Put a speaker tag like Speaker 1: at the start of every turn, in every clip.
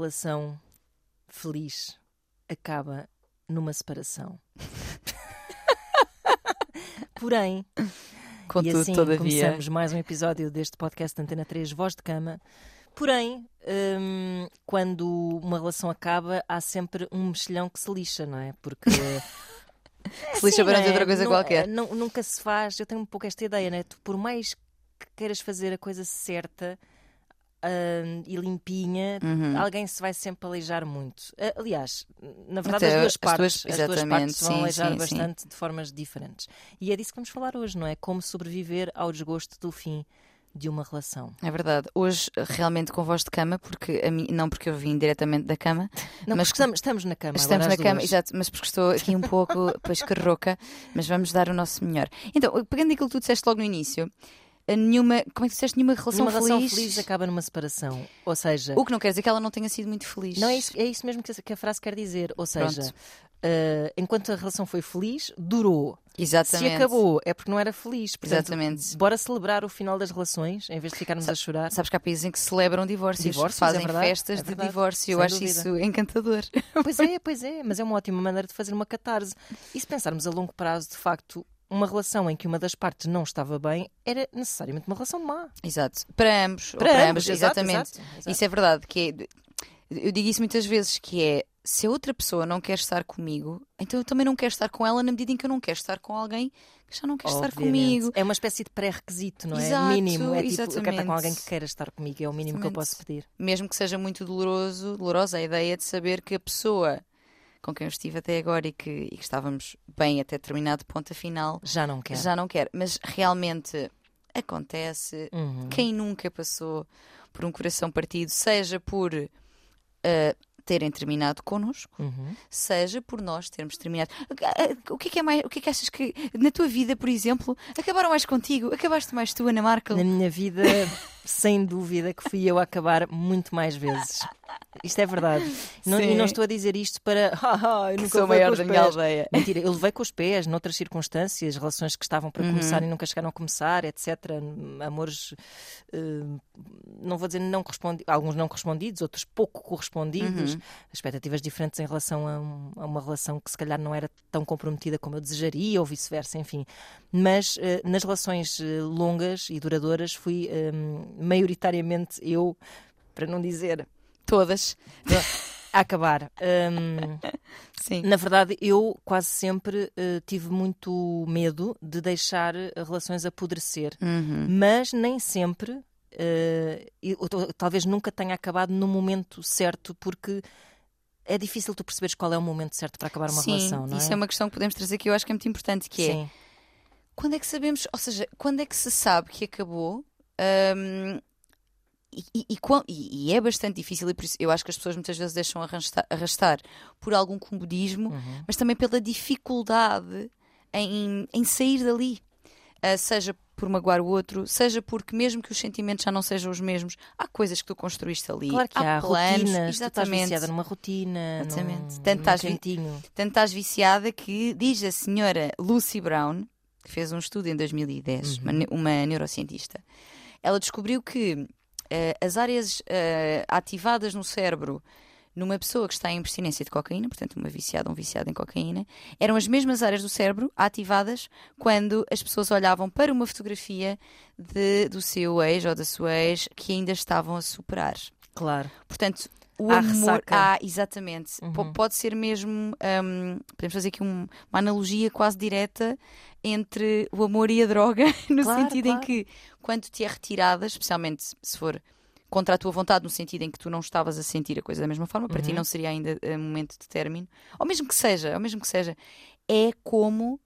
Speaker 1: relação feliz acaba numa separação. Porém,
Speaker 2: Contudo,
Speaker 1: e assim
Speaker 2: todavia.
Speaker 1: começamos mais um episódio deste podcast de Antena 3 Voz de Cama. Porém, hum, quando uma relação acaba, há sempre um mexilhão que se lixa, não é? Porque.
Speaker 2: Se lixa
Speaker 1: Sim,
Speaker 2: perante
Speaker 1: não é?
Speaker 2: outra coisa
Speaker 1: Nu-
Speaker 2: qualquer.
Speaker 1: nu- nunca se faz, eu tenho um pouco esta ideia, né? Tu, por mais que queiras fazer a coisa certa hum, e limpinha,
Speaker 2: Uhum.
Speaker 1: alguém se vai sempre aleijar muito. Ah, Aliás, na verdade,
Speaker 2: Até
Speaker 1: as duas
Speaker 2: as
Speaker 1: partes,
Speaker 2: duas-
Speaker 1: as duas partes vão
Speaker 2: sim,
Speaker 1: aleijar
Speaker 2: sim, sim.
Speaker 1: bastante de formas diferentes. E é disso que vamos falar hoje, não é? Como sobreviver ao desgosto do fim de uma relação.
Speaker 2: É verdade. Hoje, realmente, com voz de cama, porque mim, não porque eu vim diretamente da cama,
Speaker 1: Não,
Speaker 2: Mas
Speaker 1: estamos, estamos na cama.
Speaker 2: estamos na
Speaker 1: as
Speaker 2: cama,
Speaker 1: duas.
Speaker 2: exato, mas porque estou aqui um pouco pois, carroca, mas vamos dar o nosso melhor. Então, pegando aquilo que tu disseste logo no início, nenhuma, como é que disseste, nenhuma relação
Speaker 1: Uma relação
Speaker 2: feliz.
Speaker 1: feliz acaba numa separação. Ou seja,
Speaker 2: O que não quer dizer que ela não tenha sido muito feliz.
Speaker 1: Não é isso, é isso mesmo que a, frase quer dizer. Ou seja, eh, enquanto a relação foi feliz, durou.
Speaker 2: Exatamente.
Speaker 1: Se acabou, é porque não era feliz. Portanto,
Speaker 2: Exatamente.
Speaker 1: Bora celebrar o final das relações, em vez de ficarmos a chorar.
Speaker 2: Sabes que há países em que celebram divórcios,
Speaker 1: Divórcios,
Speaker 2: fazem
Speaker 1: é verdade,
Speaker 2: festas
Speaker 1: é
Speaker 2: de divórcio. Eu acho
Speaker 1: dúvida.
Speaker 2: isso encantador.
Speaker 1: Pois é, pois é, mas é uma ótima maneira de fazer uma catarse. E se pensarmos a longo prazo, de facto, uma relação em que uma das partes não estava bem era necessariamente uma relação má.
Speaker 2: Exato. Para ambos.
Speaker 1: Para
Speaker 2: para
Speaker 1: ambos,
Speaker 2: ambos, exatamente.
Speaker 1: exato, exato.
Speaker 2: Isso é verdade. Que é- eu digo isso muitas vezes, que é se a outra pessoa não quer estar comigo, então eu também não quero estar com ela na medida em que eu não quero estar com alguém que já não quer estar
Speaker 1: Obviamente.
Speaker 2: comigo.
Speaker 1: É uma espécie de pré-requisito, não é?
Speaker 2: Exato,
Speaker 1: mínimo. É tipo, eu quero estar com
Speaker 2: exatamente.
Speaker 1: alguém que queira estar comigo, é o mínimo que eu
Speaker 2: Exatamente.
Speaker 1: posso pedir.
Speaker 2: Mesmo que seja muito doloroso, dolorosa a ideia de saber que a pessoa com quem eu estive até agora e que, e que estávamos bem até determinado ponto afinal
Speaker 1: Já não quero.
Speaker 2: já não quer. Mas realmente acontece.
Speaker 1: Uhum.
Speaker 2: Quem nunca passou por um coração partido, seja por eh, terem terminado connosco,
Speaker 1: Uhum.
Speaker 2: seja por nós termos terminado. O que é que é mais? O que é que achas que na tua vida, por exemplo, acabaram mais contigo? Acabaste mais tu, Ana Markel?
Speaker 1: Na minha vida, sem dúvida que fui eu a acabar muito mais vezes. Isto é verdade. Não- e não estou a dizer isto para. "Ah, eu nunca
Speaker 2: Sou maior da minha
Speaker 1: pés."
Speaker 2: aldeia.
Speaker 1: Mentira, eu levei com os pés, noutras circunstâncias, relações que estavam para
Speaker 2: Uhum.
Speaker 1: começar e nunca chegaram a começar, etc. Amores, eh, não vou dizer não correspondidos, alguns não correspondidos, outros pouco correspondidos,
Speaker 2: Uhum.
Speaker 1: expectativas diferentes em relação a, um- a uma relação que se calhar não era tão comprometida como eu desejaria, ou vice-versa, enfim. Mas eh, nas relações eh, longas e duradouras fui eh, maioritariamente eu, para não dizer
Speaker 2: Todas.
Speaker 1: a acabar. Hum,
Speaker 2: Sim.
Speaker 1: na verdade, eu quase sempre eh, tive muito medo de deixar relações apodrecer,
Speaker 2: Uhum.
Speaker 1: mas nem sempre, eh, e- ou t- talvez nunca tenha acabado no momento certo, porque é difícil tu perceberes qual é o momento certo para acabar uma
Speaker 2: Sim,
Speaker 1: relação, não é?
Speaker 2: isso é uma questão que podemos trazer que eu acho que é muito importante, que é
Speaker 1: Sim.
Speaker 2: quando é que sabemos, ou seja, quando é que se sabe que acabou? Hum, e, e- e é bastante difícil, e por isso eu acho que as pessoas muitas vezes deixam arrastar, arrastar por algum comodismo,
Speaker 1: Uhum.
Speaker 2: mas também pela dificuldade em, em sair dali. Ah, seja por magoar o outro, seja porque, mesmo que os sentimentos já não sejam os mesmos, há coisas que tu construíste ali.
Speaker 1: Claro que há,
Speaker 2: planos,
Speaker 1: rotinas, tu estás
Speaker 2: exatamente.
Speaker 1: viciada numa rotina,
Speaker 2: Exatamente.
Speaker 1: num,
Speaker 2: Tanto
Speaker 1: num
Speaker 2: estás. Tanto estás viciada que diz a senhora Lucy Brown, que fez um estudo em 2010,
Speaker 1: Uhum.
Speaker 2: uma, uma neurocientista, ela descobriu que eh, as áreas eh, ativadas no cérebro numa pessoa que está em abstinência de cocaína, portanto, uma viciada, um viciado em cocaína, eram as mesmas áreas do cérebro ativadas quando as pessoas olhavam para uma fotografia de- do seu ex ou da sua ex que ainda estavam a superar.
Speaker 1: Claro.
Speaker 2: Portanto, o
Speaker 1: Há
Speaker 2: amor.
Speaker 1: ressaca.
Speaker 2: Ah, exatamente.
Speaker 1: Uhum.
Speaker 2: Pode ser mesmo. hum, podemos fazer aqui um- uma analogia quase direta entre o amor e a droga, no
Speaker 1: Claro,
Speaker 2: sentido
Speaker 1: claro.
Speaker 2: em que, quando te é retirada, especialmente se for contra a tua vontade, no sentido em que tu não estavas a sentir a coisa da mesma forma, para ti
Speaker 1: Uhum.
Speaker 2: não seria ainda eh, momento de término, ou mesmo que seja, ou mesmo que seja, é como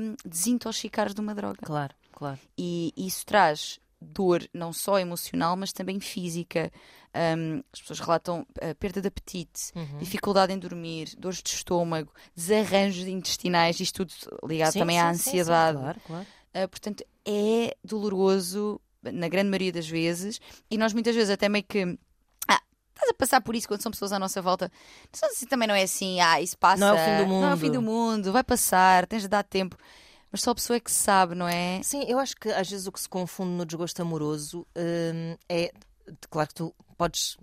Speaker 2: hum, desintoxicares de uma droga.
Speaker 1: Claro, claro.
Speaker 2: E isso traz dor não só emocional, mas também física. Um, as pessoas relatam uh, perda de apetite,
Speaker 1: Uhum.
Speaker 2: dificuldade em dormir, dores de estômago, desarranjos intestinais, isto tudo ligado
Speaker 1: Sim,
Speaker 2: também
Speaker 1: sim,
Speaker 2: à
Speaker 1: sim, sim,
Speaker 2: ansiedade.
Speaker 1: claro, claro.
Speaker 2: Uh, portanto, é doloroso na grande maioria das vezes, e nós muitas vezes até meio que. Ah, estás a passar por isso quando são pessoas à nossa volta. Não assim, também não é assim, ah, isso passa.
Speaker 1: Não é o fim do
Speaker 2: Não é o fim
Speaker 1: mundo.
Speaker 2: do mundo, vai passar, tens de dar tempo. Mas só a pessoa é que sabe, não é?
Speaker 1: Sim, eu acho que às vezes o que se confunde no desgosto amoroso hum, é. Claro que tu podes.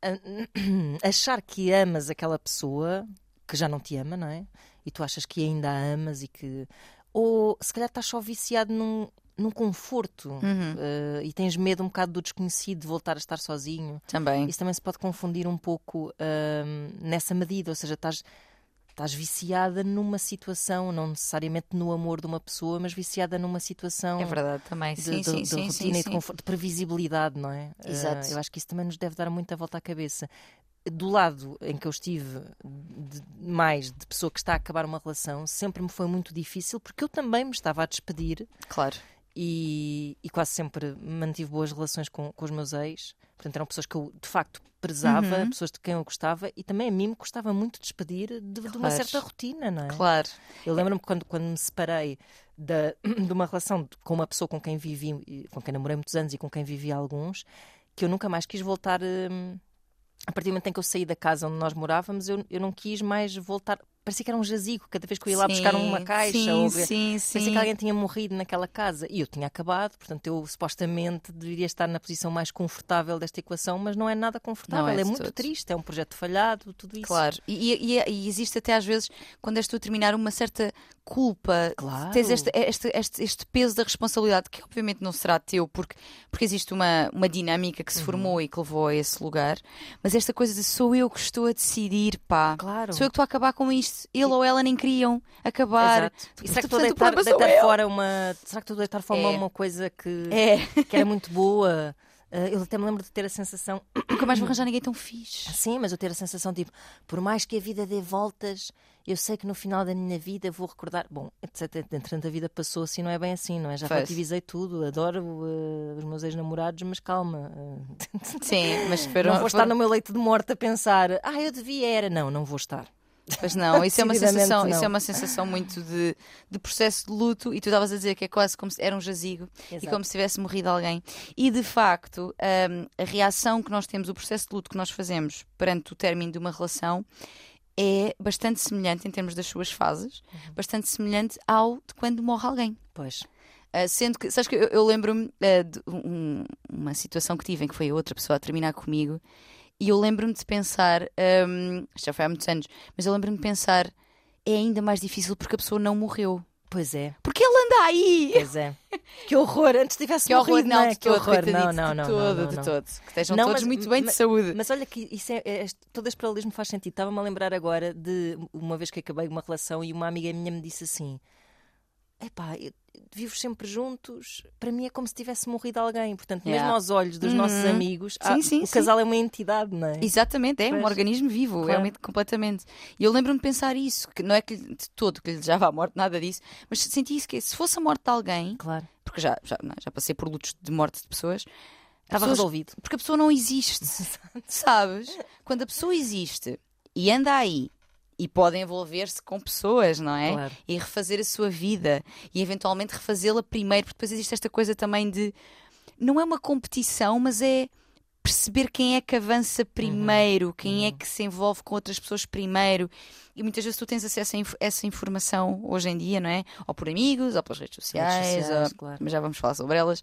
Speaker 1: achar que amas aquela pessoa que já não te ama, não é? E tu achas que ainda a amas e que. Ou se calhar estás só viciado num, num conforto
Speaker 2: Uhum.
Speaker 1: uh, e tens medo um bocado do desconhecido, de voltar a estar sozinho.
Speaker 2: Também.
Speaker 1: Isso também se pode confundir um pouco um, nessa medida, ou seja, estás, estás viciada numa situação, não necessariamente no amor de uma pessoa, mas viciada numa situação
Speaker 2: É verdade também.
Speaker 1: de,
Speaker 2: Sim,
Speaker 1: de-
Speaker 2: sim,
Speaker 1: de
Speaker 2: sim,
Speaker 1: rotina
Speaker 2: sim,
Speaker 1: e de, conforto, de previsibilidade, não é?
Speaker 2: Exato.
Speaker 1: Uh, eu acho que isso também nos deve dar muita volta à cabeça. Do lado em que eu estive de- mais de pessoa que está a acabar uma relação, sempre me foi muito difícil porque eu também me estava a despedir
Speaker 2: Claro.
Speaker 1: e, e quase sempre mantive boas relações com, com os meus ex. Portanto, eram pessoas que eu de facto prezava,
Speaker 2: Uhum.
Speaker 1: pessoas de quem eu gostava e também a mim me gostava muito despedir de, de uma certa rotina, não é?
Speaker 2: Claro.
Speaker 1: Eu lembro-me quando, quando me separei da, de uma relação com uma pessoa com quem vivi, com quem namorei muitos anos e com quem vivi alguns, que eu nunca mais quis voltar. hum, a partir do momento em que eu saí da casa onde nós morávamos, eu, eu não quis mais voltar. Parecia que era um jazigo, cada vez que eu ia lá buscar uma
Speaker 2: Sim,
Speaker 1: caixa.
Speaker 2: Sim,
Speaker 1: ou...
Speaker 2: sim, sim.
Speaker 1: Parecia que alguém tinha morrido naquela casa e eu tinha acabado, portanto eu supostamente deveria estar na posição mais confortável desta equação, mas não é nada confortável,
Speaker 2: é
Speaker 1: é, muito triste, é um projeto falhado, tudo isso.
Speaker 2: Claro, e, e- e- e existe até às vezes, quando és tu a terminar, uma certa culpa.
Speaker 1: Claro.
Speaker 2: Tens este, este, este, este peso da responsabilidade, que obviamente não será teu, porque, porque existe uma, uma dinâmica
Speaker 1: Uhum.
Speaker 2: que se formou e que levou a esse lugar. Mas esta coisa de sou eu que estou a decidir, pá.
Speaker 1: Claro.
Speaker 2: Sou eu que estou a acabar com isto. Ele ou ela nem queriam acabar.
Speaker 1: Exato. E será que estou a deitar, fora uma. Será que estou a deitar fora
Speaker 2: É.
Speaker 1: uma coisa que,
Speaker 2: É,
Speaker 1: que era muito boa? Ah, eu até me lembro de ter a sensação.
Speaker 2: nunca mais vou arranjar ninguém tão fixe.
Speaker 1: Sim, mas eu ter a sensação tipo, por mais que a vida dê voltas, eu sei que no final da minha vida vou recordar. Bom. Entretanto, a vida passou assim, não é bem assim, não é? Já
Speaker 2: Pois.
Speaker 1: relativizei tudo, adoro ah, os meus ex-namorados, mas calma. ah,
Speaker 2: Sim, mas foram,
Speaker 1: não vou estar no meu leito de morte a pensar, ah, eu devia era. Não, não vou estar.
Speaker 2: Pois não, isso é uma sensação,
Speaker 1: não.
Speaker 2: isso é uma sensação muito de, de processo de luto e tu estavas a dizer que é quase como se era um jazigo e
Speaker 1: Exato.
Speaker 2: como se tivesse morrido alguém. E de facto, hum, a reação que nós temos, o processo de luto que nós fazemos perante o término de uma relação é bastante semelhante em termos das suas fases,
Speaker 1: Uhum.
Speaker 2: bastante semelhante ao de quando morre alguém.
Speaker 1: Pois.
Speaker 2: Uh, sendo que, sabes que eu, eu lembro-me uh, de um- uma situação que tive em que foi outra pessoa a terminar comigo e eu lembro-me de pensar, um, isto já foi há muitos anos, mas eu lembro-me de pensar, é ainda mais difícil porque a pessoa não morreu.
Speaker 1: Pois é,
Speaker 2: Porque ele anda aí!
Speaker 1: pois é. Que horror, antes tivesse
Speaker 2: Que horror,
Speaker 1: morrido,
Speaker 2: não,
Speaker 1: não é?
Speaker 2: de
Speaker 1: Que horror, não,
Speaker 2: coitadito,
Speaker 1: não,
Speaker 2: de
Speaker 1: não,
Speaker 2: todo,
Speaker 1: não,
Speaker 2: de
Speaker 1: não.
Speaker 2: todo. Que estejam
Speaker 1: Não,
Speaker 2: todos
Speaker 1: mas-
Speaker 2: muito bem de
Speaker 1: mas-
Speaker 2: saúde.
Speaker 1: Mas olha que isso é, é- este- todo este paralelismo faz sentido. Estava-me a lembrar agora de uma vez que acabei uma relação e uma amiga minha me disse assim: Epá, eu- vivo sempre juntos, para mim é como se tivesse morrido alguém. Portanto, mesmo
Speaker 2: Yeah.
Speaker 1: aos olhos dos nossos
Speaker 2: Uhum.
Speaker 1: amigos,
Speaker 2: Sim,
Speaker 1: há-
Speaker 2: sim,
Speaker 1: o
Speaker 2: sim.
Speaker 1: casal é uma entidade, não é?
Speaker 2: Exatamente, é um
Speaker 1: Pois.
Speaker 2: organismo vivo,
Speaker 1: Claro.
Speaker 2: realmente, completamente. E eu lembro-me de pensar isso, que não é que de todo que lhe desejava a morte, nada disso, mas senti isso que se fosse a morte de alguém,
Speaker 1: Claro.
Speaker 2: porque já, já, não, é, já passei por lutos de morte de pessoas,
Speaker 1: Estava
Speaker 2: pessoas-
Speaker 1: resolvido.
Speaker 2: porque a pessoa não existe, sabes? Quando a pessoa existe e anda aí e pode envolver-se com pessoas, não é?
Speaker 1: Claro.
Speaker 2: E refazer a sua vida e eventualmente refazê-la primeiro, porque depois existe esta coisa também de não é uma competição, mas é perceber quem é que avança primeiro, quem é que se envolve com outras pessoas primeiro. E muitas vezes tu tens acesso a inf- essa informação hoje em dia, não é? Ou por amigos, ou pelas redes sociais,
Speaker 1: sociais,
Speaker 2: ou-
Speaker 1: claro.
Speaker 2: mas já vamos falar sobre elas.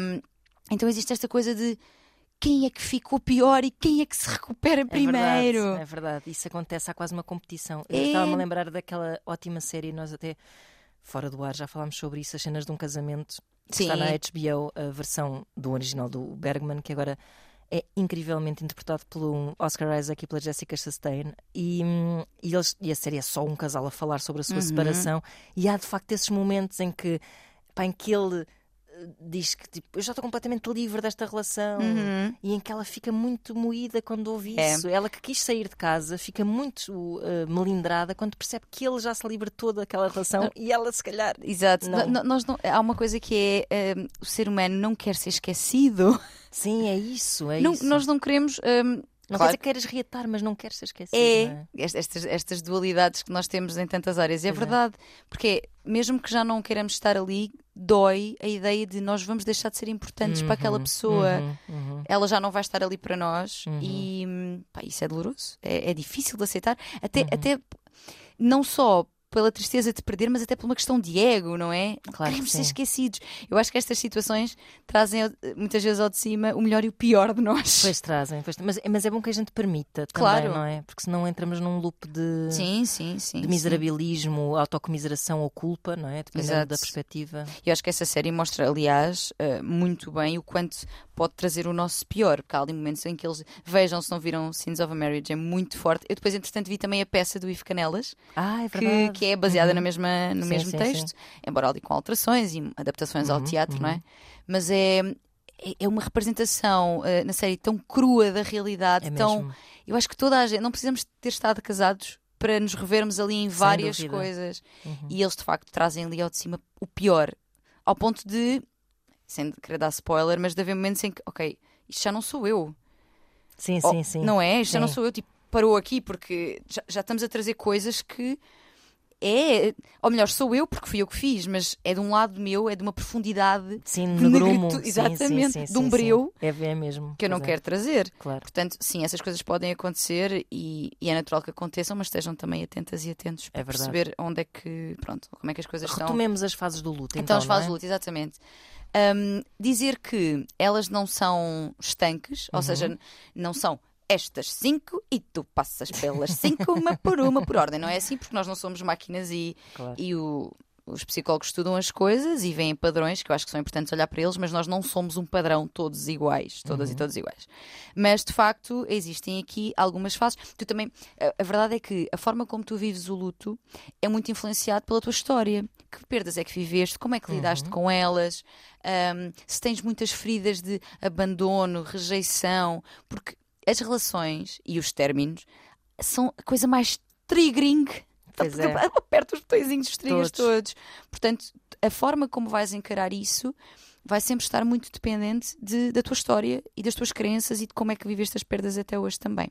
Speaker 2: Um, então existe esta coisa de quem é que ficou pior e quem é que se recupera
Speaker 1: É
Speaker 2: primeiro.
Speaker 1: verdade, é verdade. Isso acontece, há quase uma competição. Eu
Speaker 2: É.
Speaker 1: estava-me a lembrar daquela ótima série, nós até fora do ar já falámos sobre isso, as cenas de um casamento. que
Speaker 2: Sim.
Speaker 1: Está na HBO a versão do original do Bergman, que agora é incrivelmente interpretado pelo Oscar Isaac e pela Jessica Chastain. E, hum, e, eles, e a série é só um casal a falar sobre a sua
Speaker 2: Uhum.
Speaker 1: separação. E há de facto esses momentos em que, pá, em que ele diz que tipo, eu já estou completamente livre desta relação
Speaker 2: Uhum.
Speaker 1: e em que ela fica muito moída quando ouve
Speaker 2: É.
Speaker 1: isso. Ela que quis sair de casa fica muito eh, melindrada quando percebe que ele já se libertou daquela relação e ela se calhar.
Speaker 2: Exato.
Speaker 1: Não.
Speaker 2: Nós não- há uma coisa que é um, o ser humano não quer ser esquecido.
Speaker 1: Sim, é isso, é
Speaker 2: Não-
Speaker 1: isso.
Speaker 2: nós não queremos. um,
Speaker 1: Não
Speaker 2: claro,
Speaker 1: quer dizer que queres reatar, mas não queres ser esquecido.
Speaker 2: é,
Speaker 1: é?
Speaker 2: est- estas, estas dualidades que nós temos em tantas áreas. É
Speaker 1: é.
Speaker 2: verdade. Porque mesmo que já não queiramos estar ali, dói a ideia de nós vamos deixar de ser importantes para aquela
Speaker 1: Uhum,
Speaker 2: pessoa.
Speaker 1: uhum, uhum.
Speaker 2: ela já não vai estar ali para nós
Speaker 1: Uhum.
Speaker 2: e pá, isso é doloroso, é, é difícil de aceitar, até,
Speaker 1: Uhum.
Speaker 2: até não só pela tristeza de perder, mas até por uma questão de ego, não é?
Speaker 1: Claro que
Speaker 2: queremos ser
Speaker 1: sim.
Speaker 2: esquecidos. Eu acho que estas situações trazem muitas vezes ao de cima o melhor e o pior de nós.
Speaker 1: Pois trazem, pois- mas, mas é bom que a gente permita também,
Speaker 2: Claro.
Speaker 1: não é? Porque senão entramos num loop de,
Speaker 2: Sim, sim, sim.
Speaker 1: de
Speaker 2: sim.
Speaker 1: miserabilismo, autocomiseração ou culpa, não é? Dependendo
Speaker 2: Exato.
Speaker 1: da perspectiva.
Speaker 2: Eu acho que essa série mostra, aliás, eh, muito bem o quanto pode trazer o nosso pior, porque há ali momentos em que eles vejam se não viram Sins of a Marriage, é muito forte. Eu depois, entretanto, vi também a peça do Ivo Canelas,
Speaker 1: Ah, é
Speaker 2: que,
Speaker 1: verdade.
Speaker 2: que é baseada
Speaker 1: Uhum.
Speaker 2: na mesma, no
Speaker 1: Sim,
Speaker 2: mesmo
Speaker 1: sim,
Speaker 2: texto, embora ali com alterações e adaptações ao
Speaker 1: Uhum,
Speaker 2: teatro, não é?
Speaker 1: uhum.
Speaker 2: Mas é. é- uma representação eh, na série tão crua da realidade,
Speaker 1: É
Speaker 2: tão.
Speaker 1: mesmo.
Speaker 2: Eu acho que toda a gente. Não precisamos ter estado casados para nos revermos ali em várias coisas.
Speaker 1: Uhum.
Speaker 2: E eles de facto trazem ali ao de cima o pior. Ao ponto de, sem querer dar spoiler, mas de haver momentos em que, ok, isto já não sou eu.
Speaker 1: Sim,
Speaker 2: Oh,
Speaker 1: sim, sim.
Speaker 2: Não é? Isto já não
Speaker 1: Sim.
Speaker 2: sou eu. Tipo, parou aqui porque já, já estamos a trazer coisas que é. Ou melhor, sou eu porque fui eu que fiz, mas é de um lado meu, é de uma profundidade
Speaker 1: Sim,
Speaker 2: de
Speaker 1: no grumo.
Speaker 2: negritude,
Speaker 1: Sim, sim,
Speaker 2: exatamente, de um breu
Speaker 1: É, é mesmo.
Speaker 2: que eu não
Speaker 1: é,
Speaker 2: quero trazer.
Speaker 1: Claro.
Speaker 2: Portanto, sim, essas coisas podem acontecer e, e é natural que aconteçam, mas estejam também atentas e atentos para
Speaker 1: É
Speaker 2: perceber onde é que, pronto, como é que as coisas estão.
Speaker 1: Retomemos as fases do luto.
Speaker 2: Então,
Speaker 1: Então,
Speaker 2: as fases
Speaker 1: é?
Speaker 2: luto, exatamente. Um, dizer que elas não são estanques,
Speaker 1: Uhum.
Speaker 2: ou seja, não são estas cinco e tu passas pelas cinco, uma por uma, por ordem. Não é assim, porque nós não somos máquinas e,
Speaker 1: Claro.
Speaker 2: e o- os psicólogos estudam as coisas e veem padrões, que eu acho que são importantes olhar para eles, mas nós não somos um padrão todos iguais, todas
Speaker 1: Uhum.
Speaker 2: e todos iguais. Mas, de facto, existem aqui algumas fases. Tu também, a, a verdade é que a forma como tu vives o luto é muito influenciado pela tua história. Que perdas é que viveste? Como é que lidaste
Speaker 1: Uhum.
Speaker 2: com elas? Ahm, se tens muitas feridas de abandono, rejeição, porque as relações e os términos são a coisa mais triggering.
Speaker 1: Pois é.
Speaker 2: Aperta os botõezinhos dos triggers
Speaker 1: Todos.
Speaker 2: todos. Portanto, a forma como vais encarar isso vai sempre estar muito dependente de- da tua história e das tuas crenças e de como é que viveste as perdas até hoje também.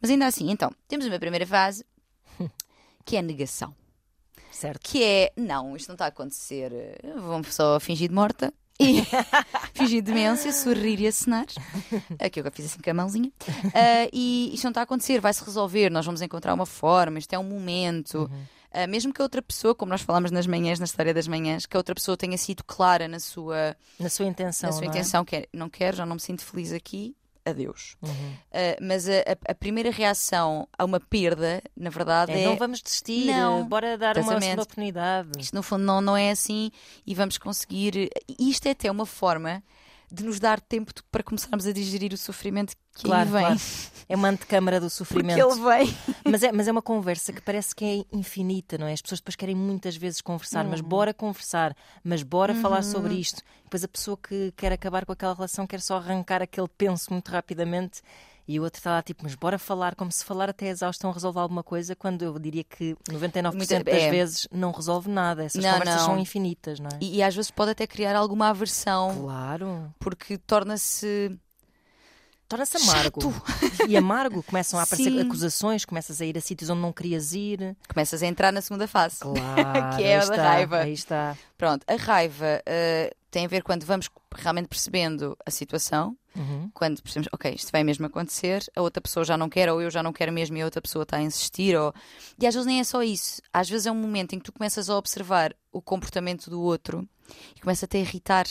Speaker 2: Mas ainda assim, então, temos uma primeira fase que é a negação.
Speaker 1: Certo.
Speaker 2: Que é, não, isto não está a acontecer, vou só fingir de morta e fingir demência, sorrir e acenar. Aqui eu já fiz assim com a mãozinha. Ah, e isto não está a acontecer, vai-se resolver, nós vamos encontrar uma forma, isto é um momento.
Speaker 1: Uhum.
Speaker 2: Ah, mesmo que a outra pessoa, como nós falámos nas manhãs, na história das manhãs, que a outra pessoa tenha sido clara na sua,
Speaker 1: Na sua intenção.
Speaker 2: na sua
Speaker 1: não é?
Speaker 2: intenção, que é, não quero, já não me sinto feliz aqui, adeus.
Speaker 1: Uhum.
Speaker 2: Ah, mas a, a- primeira reação a uma perda, na verdade,
Speaker 1: É,
Speaker 2: é.
Speaker 1: não vamos desistir,
Speaker 2: Não.
Speaker 1: bora dar uma segunda oportunidade.
Speaker 2: Isto no fundo não, não é assim e vamos conseguir. Isto é até uma forma de nos dar tempo de- para começarmos a digerir o sofrimento que
Speaker 1: Claro,
Speaker 2: vem.
Speaker 1: claro. É uma antecâmara do
Speaker 2: Porque
Speaker 1: sofrimento.
Speaker 2: ele vem.
Speaker 1: Mas é, mas é uma conversa que parece que é infinita, não é? As pessoas depois querem muitas vezes conversar,
Speaker 2: Uhum.
Speaker 1: mas bora conversar, mas bora falar sobre isto. Depois a pessoa que quer acabar com aquela relação quer só arrancar aquele penso muito rapidamente e o outro está lá tipo, mas bora falar, como se falar até a exaustão resolve alguma coisa, quando eu diria que 99%
Speaker 2: Muita-
Speaker 1: das
Speaker 2: é.
Speaker 1: vezes não resolve nada. Essas
Speaker 2: Não,
Speaker 1: conversas
Speaker 2: não.
Speaker 1: são infinitas, não é?
Speaker 2: E, e às vezes pode até criar alguma aversão,
Speaker 1: Claro.
Speaker 2: porque torna-se.
Speaker 1: Torna-se amargo.
Speaker 2: Chato.
Speaker 1: E amargo, começam a aparecer
Speaker 2: Sim.
Speaker 1: acusações, começas a ir a sítios onde não querias ir.
Speaker 2: Começas a entrar na segunda fase.
Speaker 1: Claro,
Speaker 2: Que é a da raiva.
Speaker 1: Aí está.
Speaker 2: Pronto, a raiva eh, tem a ver quando vamos realmente percebendo a situação,
Speaker 1: Uhum.
Speaker 2: quando percebemos, ok, isto vai mesmo acontecer, a outra pessoa já não quer, ou eu já não quero mesmo e a outra pessoa está a insistir, ou... e às vezes nem é só isso. Às vezes é um momento em que tu começas a observar o comportamento do outro e começa-te a irritar.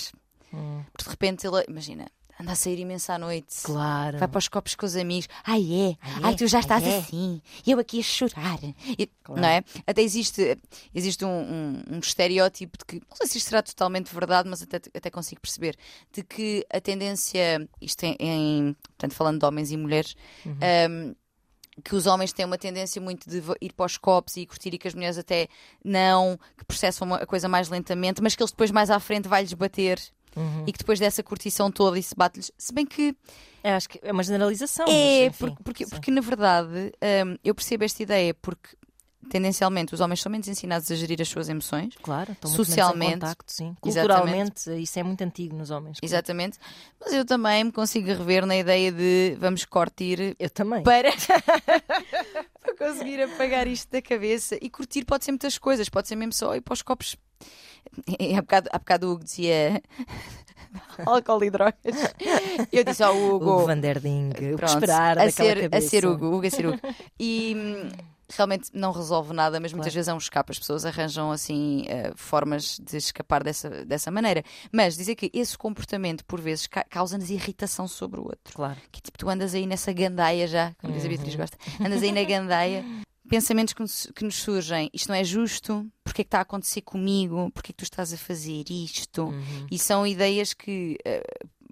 Speaker 1: Hum.
Speaker 2: Porque de repente ele, imagina, anda a sair imenso à noite.
Speaker 1: Claro.
Speaker 2: Vai para os copos com os amigos. Ai é,
Speaker 1: Ai,
Speaker 2: ai
Speaker 1: é,
Speaker 2: tu já
Speaker 1: ai,
Speaker 2: estás
Speaker 1: é.
Speaker 2: assim. Eu aqui a chorar. E-
Speaker 1: Claro.
Speaker 2: Não é? Até existe, existe um, um- um estereótipo de que, não sei se isto será totalmente verdade, mas até, até consigo perceber, de que a tendência, isto em, em- portanto, falando de homens e mulheres,
Speaker 1: Uhum.
Speaker 2: um, que os homens têm uma tendência muito de ir para os copos e curtir e que as mulheres até não, que processam a coisa mais lentamente, mas que eles depois mais à frente vai-lhes bater
Speaker 1: Uhum.
Speaker 2: e que depois dessa curtição toda isso bate-lhes. Se bem que
Speaker 1: É, acho que é uma generalização.
Speaker 2: é,
Speaker 1: mas, enfim,
Speaker 2: porque, porque, porque na verdade hum, eu percebo esta ideia porque tendencialmente os homens são menos ensinados a gerir as suas emoções.
Speaker 1: Claro, estão muito
Speaker 2: socialmente-
Speaker 1: menos em contacto, sim.
Speaker 2: Exatamente.
Speaker 1: Culturalmente, isso é muito antigo nos homens. claro.
Speaker 2: Exatamente. Mas eu também me consigo rever na ideia de vamos curtir
Speaker 1: Eu também.
Speaker 2: para, para conseguir apagar isto da cabeça. E curtir pode ser muitas coisas, pode ser mesmo só ir para os copos. Há bocado, há bocado o Hugo dizia álcool e drogas. Eu disse ao Hugo.
Speaker 1: O Van der Ding, o que esperar
Speaker 2: a ser,
Speaker 1: cabeça.
Speaker 2: A ser Hugo, Hugo a ser Hugo. E, hum, realmente não resolve nada, mas muitas
Speaker 1: Claro.
Speaker 2: vezes é um escape. As pessoas arranjam assim eh, formas de escapar dessa, dessa maneira. Mas dizer que esse comportamento, por vezes, ca- causa-nos irritação sobre o outro.
Speaker 1: Claro.
Speaker 2: Que tipo, tu andas aí nessa gandaia já, como diz a Beatriz
Speaker 1: Uhum.
Speaker 2: gosta, andas aí na gandaia. Pensamentos que nos, que nos surgem, isto não é justo, porque é que está a acontecer comigo, porque é que tu estás a fazer isto?
Speaker 1: Uhum.
Speaker 2: E são ideias que eh,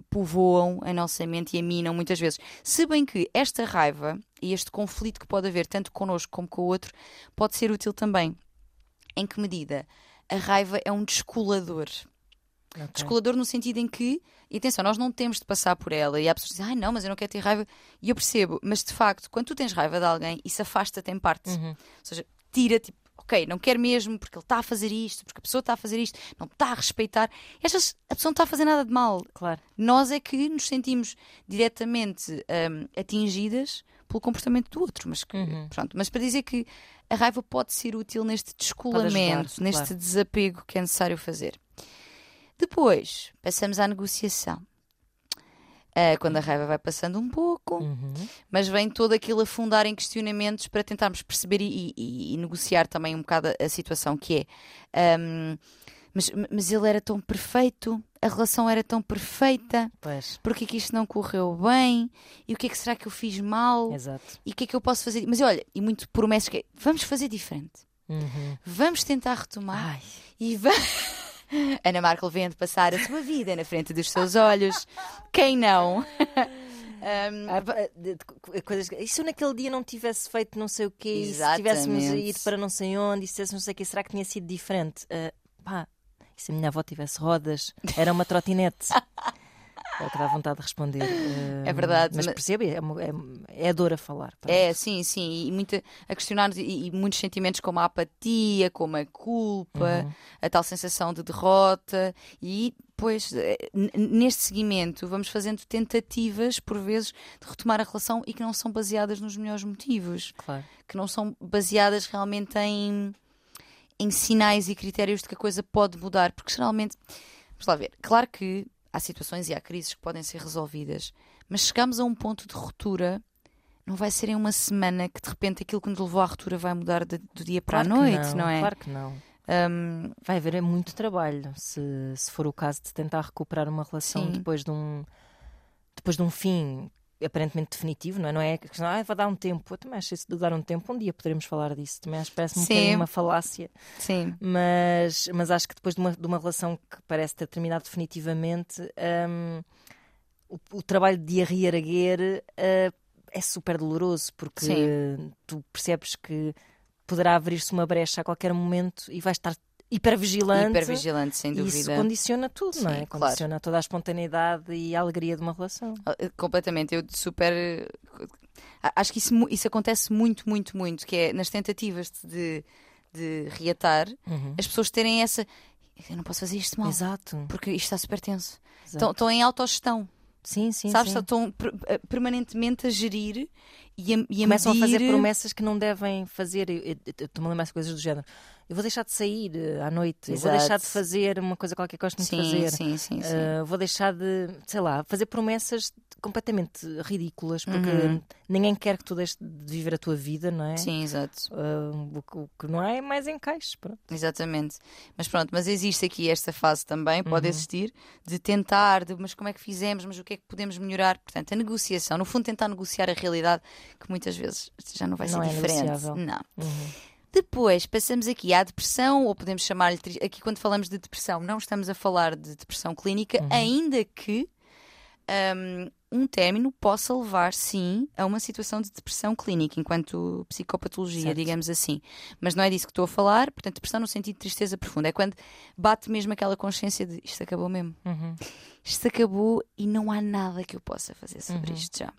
Speaker 2: povoam a nossa mente e a minam muitas vezes. Se bem que esta raiva e este conflito que pode haver tanto connosco como com o outro pode ser útil também. Em que medida? A raiva é um descolador.
Speaker 1: Ok.
Speaker 2: Descolador no sentido em que, e atenção, nós não temos de passar por ela. E há pessoas que dizem, ai não, mas eu não quero ter raiva. E eu percebo, mas de facto, quando tu tens raiva de alguém, isso afasta-te em parte.
Speaker 1: Uhum.
Speaker 2: Ou seja, tira, tipo, ok, não quero mesmo porque ele está a fazer isto, porque a pessoa está a fazer isto, não está a respeitar. E achas, a pessoa não está a fazer nada de mal.
Speaker 1: Claro.
Speaker 2: Nós é que nos sentimos diretamente hum, atingidas pelo comportamento do outro. Mas, que-
Speaker 1: Uhum.
Speaker 2: pronto, mas para dizer que a raiva pode ser útil neste descolamento,
Speaker 1: ajudar,
Speaker 2: neste
Speaker 1: claro.
Speaker 2: desapego que é necessário fazer. Depois, passamos à negociação. Ah, quando a raiva vai passando um pouco,
Speaker 1: Uhum.
Speaker 2: mas vem todo aquele afundar em questionamentos para tentarmos perceber e, e- e negociar também um bocado a, a situação que é. hum, mas, mas ele era tão perfeito, a relação era tão perfeita,
Speaker 1: Pois,
Speaker 2: porque é que isto não correu bem? E o que é que será que eu fiz mal?
Speaker 1: exato.
Speaker 2: E o que é que eu posso fazer? Mas olha, e muito promessas que é, vamos fazer diferente.
Speaker 1: Uhum.
Speaker 2: Vamos tentar retomar
Speaker 1: Ai,
Speaker 2: e va- Ana Markel vendo passar a sua vida na frente dos seus olhos. Quem não? Hum,
Speaker 1: Ah, coisas, que- e se eu naquele dia não tivesse feito não sei o quê, e se tivéssemos ido para não sei onde, e se tivéssemos não sei o quê, será que tinha sido diferente? Ah, pá, e se a minha avó tivesse rodas, era uma trotinete. É o que dá vontade de responder.
Speaker 2: É verdade,
Speaker 1: Mas
Speaker 2: mas-
Speaker 1: percebe, é, é, é a dor a falar. pronto.
Speaker 2: É, sim, sim, e muita, a questionar e, e muitos sentimentos como a apatia, como a culpa,
Speaker 1: Uhum.
Speaker 2: a tal sensação de derrota, e depois, eh, neste seguimento, vamos fazendo tentativas, por vezes, de retomar a relação e que não são baseadas nos melhores motivos,
Speaker 1: Claro.
Speaker 2: que não são baseadas realmente em, em sinais e critérios de que a coisa pode mudar, porque geralmente, vamos lá ver, claro que há situações e há crises que podem ser resolvidas, mas chegamos a um ponto de ruptura não vai ser em uma semana que de repente aquilo que nos levou à ruptura vai mudar de- do dia para
Speaker 1: Claro
Speaker 2: a noite, não, é?
Speaker 1: Claro que não.
Speaker 2: Hum,
Speaker 1: Vai haver é muito trabalho se, se for o caso de tentar recuperar uma relação
Speaker 2: Sim.
Speaker 1: depois de um depois de um fim aparentemente definitivo, não é? Não é que ah, vai dar um tempo. Eu também acho isso de dar um tempo. Um dia poderemos falar disso. Também acho que parece-me um uma falácia.
Speaker 2: sim,
Speaker 1: Mas, mas acho que depois de uma, de uma relação que parece ter terminado definitivamente, hum, o, o trabalho de a reerguer uh, é super doloroso porque
Speaker 2: Sim.
Speaker 1: tu percebes que poderá abrir-se uma brecha a qualquer momento e vais estar hipervigilante.
Speaker 2: hipervigilante, sem
Speaker 1: E isso
Speaker 2: dúvida.
Speaker 1: condiciona tudo, não é?
Speaker 2: Sim, claro.
Speaker 1: Condiciona toda a espontaneidade e a alegria de uma relação.
Speaker 2: Ah, Completamente, eu super. ah, Acho que isso, isso acontece muito, muito, muito, que é nas tentativas de, de reatar,
Speaker 1: Uhum.
Speaker 2: as pessoas terem essa. Eu não posso fazer isto mal,
Speaker 1: Exato.
Speaker 2: porque isto está super tenso. Estão, em autogestão,
Speaker 1: sim, sim,
Speaker 2: sabes?
Speaker 1: sim.
Speaker 2: Estão eh, permanentemente a gerir e a, e a
Speaker 1: Começam a fazer
Speaker 2: medir-
Speaker 1: promessas que não devem fazer. Estou-me a lembrar de coisas do género. Eu vou deixar de sair eh, à noite. Eu vou
Speaker 2: Exato.
Speaker 1: deixar de fazer uma coisa qualquer que gosto muito de fazer.
Speaker 2: sim, sim, sim.
Speaker 1: Uh, vou deixar de, sei lá, fazer promessas completamente ridículas, porque
Speaker 2: Uhum.
Speaker 1: ninguém quer que tu deixes de viver a tua vida, não é?
Speaker 2: Sim, exato.
Speaker 1: Uh, o, que- não é, é mais encaixe. Pronto.
Speaker 2: Exatamente. Mas pronto, mas existe aqui esta fase também, pode
Speaker 1: Uhum.
Speaker 2: existir, de tentar, de mas como é que fizemos, mas o que é que podemos melhorar. Portanto, a negociação, no fundo, tentar negociar a realidade, que muitas vezes já não vai
Speaker 1: Não
Speaker 2: ser
Speaker 1: é
Speaker 2: diferente.
Speaker 1: negociável.
Speaker 2: Não.
Speaker 1: Uhum.
Speaker 2: Depois passamos aqui à depressão, ou podemos chamar-lhe. Aqui, quando falamos de depressão, não estamos a falar de depressão clínica,
Speaker 1: Uhum.
Speaker 2: ainda que hum, um término possa levar, sim, a uma situação de depressão clínica, enquanto psicopatologia,
Speaker 1: Certo.
Speaker 2: digamos assim. Mas não é disso que estou a falar, portanto, depressão no sentido de tristeza profunda. É quando bate mesmo aquela consciência de isto acabou mesmo.
Speaker 1: Uhum.
Speaker 2: Isto acabou e não há nada que eu possa fazer sobre
Speaker 1: Uhum.
Speaker 2: isto já.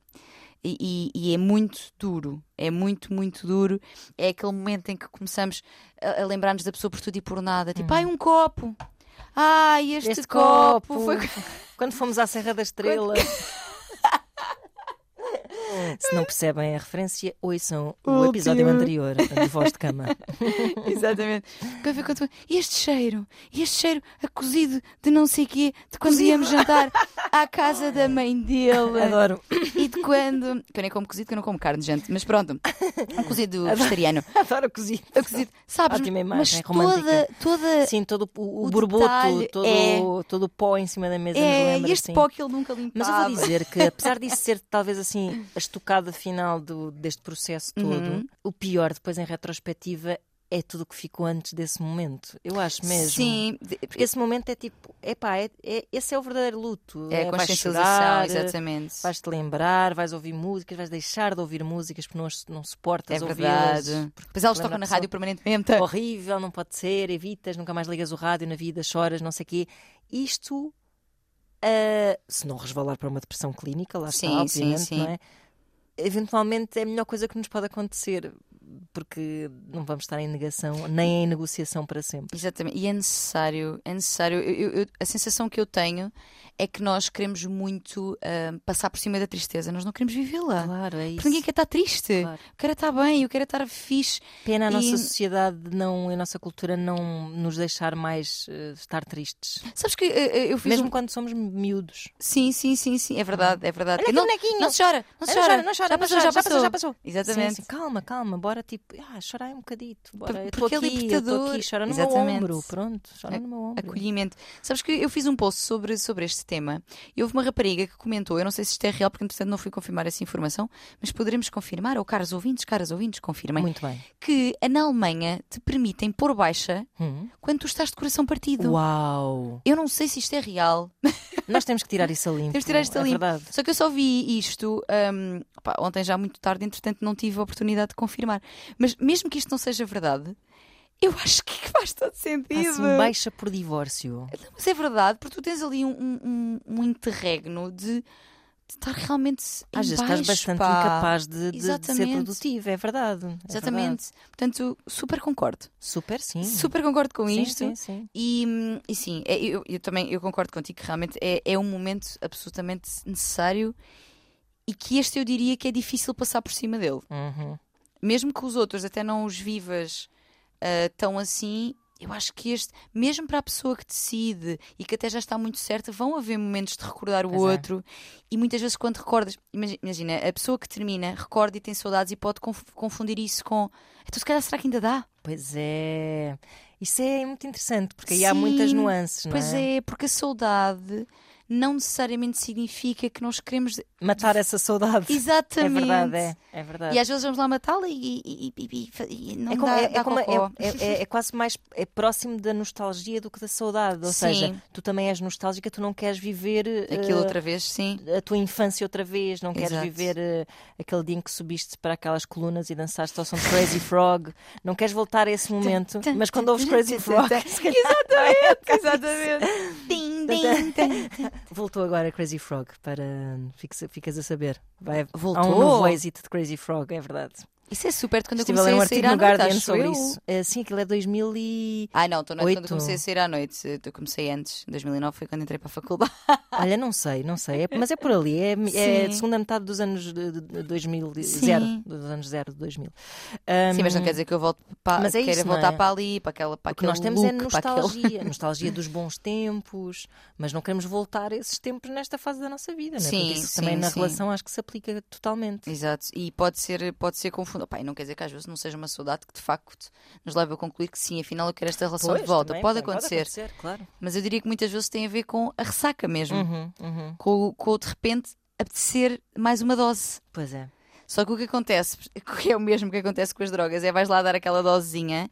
Speaker 2: E, e- é muito duro, é muito, muito duro. É aquele momento em que começamos a, a lembrar-nos da pessoa por tudo e por nada. Tipo, ai, um copo. Ai, este,
Speaker 1: Uhum. Este
Speaker 2: copo.
Speaker 1: copo.
Speaker 2: Foi...
Speaker 1: Quando fomos à Serra da Estrela. Se não percebem a referência, ouçam o
Speaker 2: Último.
Speaker 1: episódio anterior de Voz de Cama.
Speaker 2: Exatamente. E este cheiro? E este cheiro a cozido de não sei quê, de quando íamos jantar à casa da mãe dele.
Speaker 1: Adoro.
Speaker 2: E de quando. Que eu nem como cozido, que eu não como carne, gente. Mas pronto. Um cozido vegetariano.
Speaker 1: Adoro cozido.
Speaker 2: A cozido. Sabes?
Speaker 1: Ótima
Speaker 2: mas
Speaker 1: imagem,
Speaker 2: toda,
Speaker 1: romântica.
Speaker 2: toda.
Speaker 1: Sim, todo o, o,
Speaker 2: O
Speaker 1: borboto, todo,
Speaker 2: é-
Speaker 1: todo o pó em cima da mesa
Speaker 2: É,
Speaker 1: lembra,
Speaker 2: este
Speaker 1: assim.
Speaker 2: pó que ele nunca limpava.
Speaker 1: Mas eu vou dizer que, apesar disso ser talvez assim estocada final do, deste processo todo,
Speaker 2: Uhum.
Speaker 1: o pior depois em retrospectiva é tudo o que ficou antes desse momento. Eu acho mesmo.
Speaker 2: Sim,
Speaker 1: Porque esse momento é tipo, epá, é, é, esse é o verdadeiro luto.
Speaker 2: é a
Speaker 1: vais
Speaker 2: consciencialização, exatamente.
Speaker 1: Vais-te lembrar, vais ouvir músicas, vais deixar de ouvir músicas porque não, não suportas
Speaker 2: É verdade. Depois elas tocam
Speaker 1: a
Speaker 2: na rádio permanentemente.
Speaker 1: Horrível, não pode ser, evitas, nunca mais ligas o rádio na vida, choras, não sei o quê. Isto, ah, se não resvalar para uma depressão clínica, lá
Speaker 2: Sim,
Speaker 1: está,
Speaker 2: sim,
Speaker 1: obviamente,
Speaker 2: sim.
Speaker 1: não é? Eventualmente é a melhor coisa que nos pode acontecer, porque não vamos estar em negação, nem em negociação para sempre.
Speaker 2: Exatamente, e é necessário, é necessário. eu- eu- a sensação que eu tenho é que nós queremos muito ah, passar por cima da tristeza, nós não queremos vivê-la.
Speaker 1: Claro, é
Speaker 2: Porque
Speaker 1: isso.
Speaker 2: ninguém quer estar triste.
Speaker 1: Claro.
Speaker 2: Eu quero estar bem, eu quero estar fixe.
Speaker 1: Pena a
Speaker 2: E-
Speaker 1: nossa sociedade não, a nossa cultura não nos deixar mais eh, estar tristes.
Speaker 2: Sabes que eh, eu fiz
Speaker 1: Mesmo
Speaker 2: um...
Speaker 1: quando somos miúdos.
Speaker 2: Sim, sim, sim, sim, é verdade, é verdade.
Speaker 1: Olha
Speaker 2: não, não se chora, não se
Speaker 1: Ah,
Speaker 2: chora,
Speaker 1: não chora,
Speaker 2: já
Speaker 1: não
Speaker 2: passou,
Speaker 1: chora,
Speaker 2: já
Speaker 1: já
Speaker 2: passou,
Speaker 1: já passou.
Speaker 2: Exatamente.
Speaker 1: Sim, sim, calma, calma, bora tipo, ah, chorar um bocadito. Bora, eu
Speaker 2: porque é
Speaker 1: aqui, eu estou
Speaker 2: libertador.
Speaker 1: aqui, chora no
Speaker 2: Exatamente.
Speaker 1: meu ombro. Pronto, chora no meu ombro.
Speaker 2: Acolhimento. Sabes que eu fiz um post sobre, sobre este tema e houve uma rapariga que comentou, eu não sei se isto é real porque entretanto não fui confirmar essa informação, mas poderemos confirmar, ou caros ouvintes, caras ouvintes, confirmem,
Speaker 1: Muito bem.
Speaker 2: que na Alemanha te permitem pôr baixa
Speaker 1: Hum.
Speaker 2: quando tu estás de coração partido.
Speaker 1: Uau!
Speaker 2: Eu não sei se isto é real,
Speaker 1: Nós temos que tirar isso a limpo.
Speaker 2: Temos que tirar isto a
Speaker 1: é
Speaker 2: limpo.
Speaker 1: verdade.
Speaker 2: só que eu só vi isto hum, pá, ontem já muito tarde, entretanto não tive a oportunidade de confirmar. Mas mesmo que isto não seja verdade, eu acho que faz todo sentido.
Speaker 1: Assim, baixa por divórcio.
Speaker 2: Não, Mas é verdade, porque tu tens ali um, um, um- interregno de, de estar realmente.
Speaker 1: Às vezes estás bastante
Speaker 2: pá.
Speaker 1: incapaz de, de- de ser produtivo, é verdade. é verdade.
Speaker 2: Exatamente. Portanto, super concordo.
Speaker 1: Super sim.
Speaker 2: Super concordo com
Speaker 1: sim,
Speaker 2: isto.
Speaker 1: Sim, sim.
Speaker 2: E, e sim, é- eu, eu também eu concordo contigo que realmente é, é um momento absolutamente necessário e que este eu diria que é difícil passar por cima dele.
Speaker 1: Uhum.
Speaker 2: Mesmo que os outros até não os vivas ah, tão assim, eu acho que este, mesmo para a pessoa que decide e que até já está muito certa, vão haver momentos de recordar o
Speaker 1: Pois é.
Speaker 2: outro. E muitas vezes, quando recordas, imagi- imagina, a pessoa que termina recorda e tem saudades e pode conf- confundir isso com. Então, se calhar, será que ainda dá?
Speaker 1: Pois é. Isso é muito interessante, porque aí há
Speaker 2: Sim,
Speaker 1: muitas nuances, não
Speaker 2: Pois
Speaker 1: é?
Speaker 2: é, porque a saudade não necessariamente significa que nós queremos.
Speaker 1: Matar essa saudade.
Speaker 2: Exatamente.
Speaker 1: É verdade, é. É verdade.
Speaker 2: E às vezes vamos lá matá-la e, e, e- e- não
Speaker 1: É, como-
Speaker 2: dá,
Speaker 1: é- é
Speaker 2: dá
Speaker 1: como- é- é- é- é quase mais é próximo da nostalgia do que da saudade. Ou
Speaker 2: Sim.
Speaker 1: seja, tu também és nostálgica, tu não queres viver
Speaker 2: Aquilo outra vez, sim.
Speaker 1: a tua infância outra vez, não queres
Speaker 2: Exato.
Speaker 1: viver eh, aquele dia em que subiste para aquelas colunas e dançaste ao som de Crazy Frog, não queres voltar a esse momento, mas quando ouves Crazy Frog, se calhar
Speaker 2: Exatamente, exatamente.
Speaker 1: Voltou agora Crazy Frog para ficas, a saber. Vai, Há
Speaker 2: Voltou?
Speaker 1: um novo êxito de Crazy Frog, é verdade.
Speaker 2: Isso é super de quando
Speaker 1: Estive
Speaker 2: eu
Speaker 1: a ler
Speaker 2: comecei
Speaker 1: um
Speaker 2: a sair à
Speaker 1: no
Speaker 2: noite,
Speaker 1: Guardian sobre
Speaker 2: eu.
Speaker 1: isso. Eh, sim, aquilo é 2000 e...
Speaker 2: Ah, não, estou noite quando comecei a sair à noite. Eu comecei antes, 2009 foi quando entrei para a faculdade.
Speaker 1: Olha, não sei, não sei. É- mas é por ali. É, é
Speaker 2: Sim.
Speaker 1: segunda metade dos anos de, de- de 2000, de- zero, dos anos zero de 2000.
Speaker 2: Sim, mas não quer dizer que eu volte para,
Speaker 1: Mas é
Speaker 2: queira
Speaker 1: isso,
Speaker 2: voltar
Speaker 1: é?
Speaker 2: para ali, para aquela para
Speaker 1: O que nós temos é
Speaker 2: look, aquele-
Speaker 1: nostalgia, nostalgia dos bons tempos, mas não queremos voltar a esses tempos nesta fase da nossa vida, não é?
Speaker 2: Sim,
Speaker 1: isso
Speaker 2: sim,
Speaker 1: também na
Speaker 2: sim.
Speaker 1: relação acho que se aplica totalmente.
Speaker 2: Exato, e pode ser, pode ser Pá, e não quer dizer que às vezes não seja uma saudade que de facto nos leva a concluir que sim, afinal eu quero esta relação
Speaker 1: Pois,
Speaker 2: de volta.
Speaker 1: também,
Speaker 2: pode
Speaker 1: também
Speaker 2: acontecer,
Speaker 1: claro.
Speaker 2: mas eu diria que muitas vezes tem a ver com a ressaca mesmo,
Speaker 1: Uhum, uhum.
Speaker 2: com, com de repente apetecer mais uma dose.
Speaker 1: Pois é.
Speaker 2: Só que o que acontece, que é o mesmo que acontece com as drogas, é vais lá dar aquela dosezinha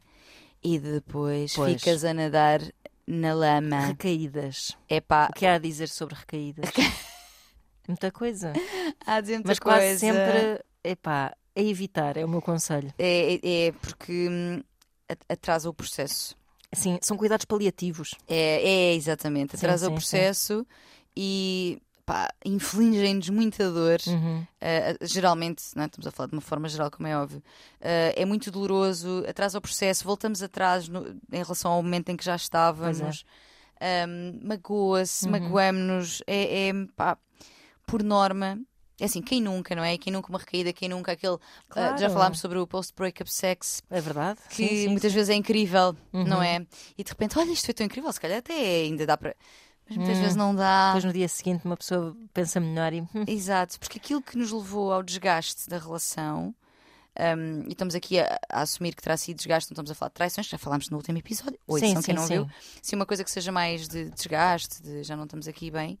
Speaker 2: e depois
Speaker 1: Pois.
Speaker 2: ficas a nadar na lama.
Speaker 1: Recaídas.
Speaker 2: É pá,
Speaker 1: O que há a dizer sobre recaídas? Muita coisa.
Speaker 2: há a dizer muita
Speaker 1: Mas
Speaker 2: coisa.
Speaker 1: quase sempre, epá, a evitar, é o meu conselho.
Speaker 2: É, é- é porque hum, atrasa o processo.
Speaker 1: Assim, são cuidados paliativos.
Speaker 2: É, é exatamente,
Speaker 1: Sim,
Speaker 2: atrasa o
Speaker 1: sim,
Speaker 2: processo e pá, infligem-nos muita dor.
Speaker 1: Uhum.
Speaker 2: Uh, geralmente, não é? estamos a falar de uma forma geral, como é óbvio, uh, é muito doloroso, atrasa o processo, voltamos atrás no- em relação ao momento em que já estávamos, um, magoa-se,
Speaker 1: Uhum.
Speaker 2: magoamos-nos, é, é, pá, por norma, é assim, quem nunca, não é? Quem nunca uma recaída, quem nunca aquele. ah,
Speaker 1: Claro.
Speaker 2: já falámos sobre o post-breakup sex,
Speaker 1: É verdade?
Speaker 2: que
Speaker 1: Sim, sim,
Speaker 2: muitas
Speaker 1: sim.
Speaker 2: vezes é incrível,
Speaker 1: Uhum.
Speaker 2: não é? E de repente, olha, isto foi tão incrível, se calhar até ainda dá para. Mas muitas
Speaker 1: Hum.
Speaker 2: vezes não dá.
Speaker 1: Depois no dia seguinte uma pessoa pensa melhor e.
Speaker 2: Exato, porque aquilo que nos levou ao desgaste da relação, um, e estamos aqui a, a assumir que terá sido desgaste, não estamos a falar de traições, já falámos no último episódio, ou
Speaker 1: sim,
Speaker 2: quem não
Speaker 1: sim.
Speaker 2: viu, se uma coisa que seja mais de desgaste, de já não estamos aqui bem,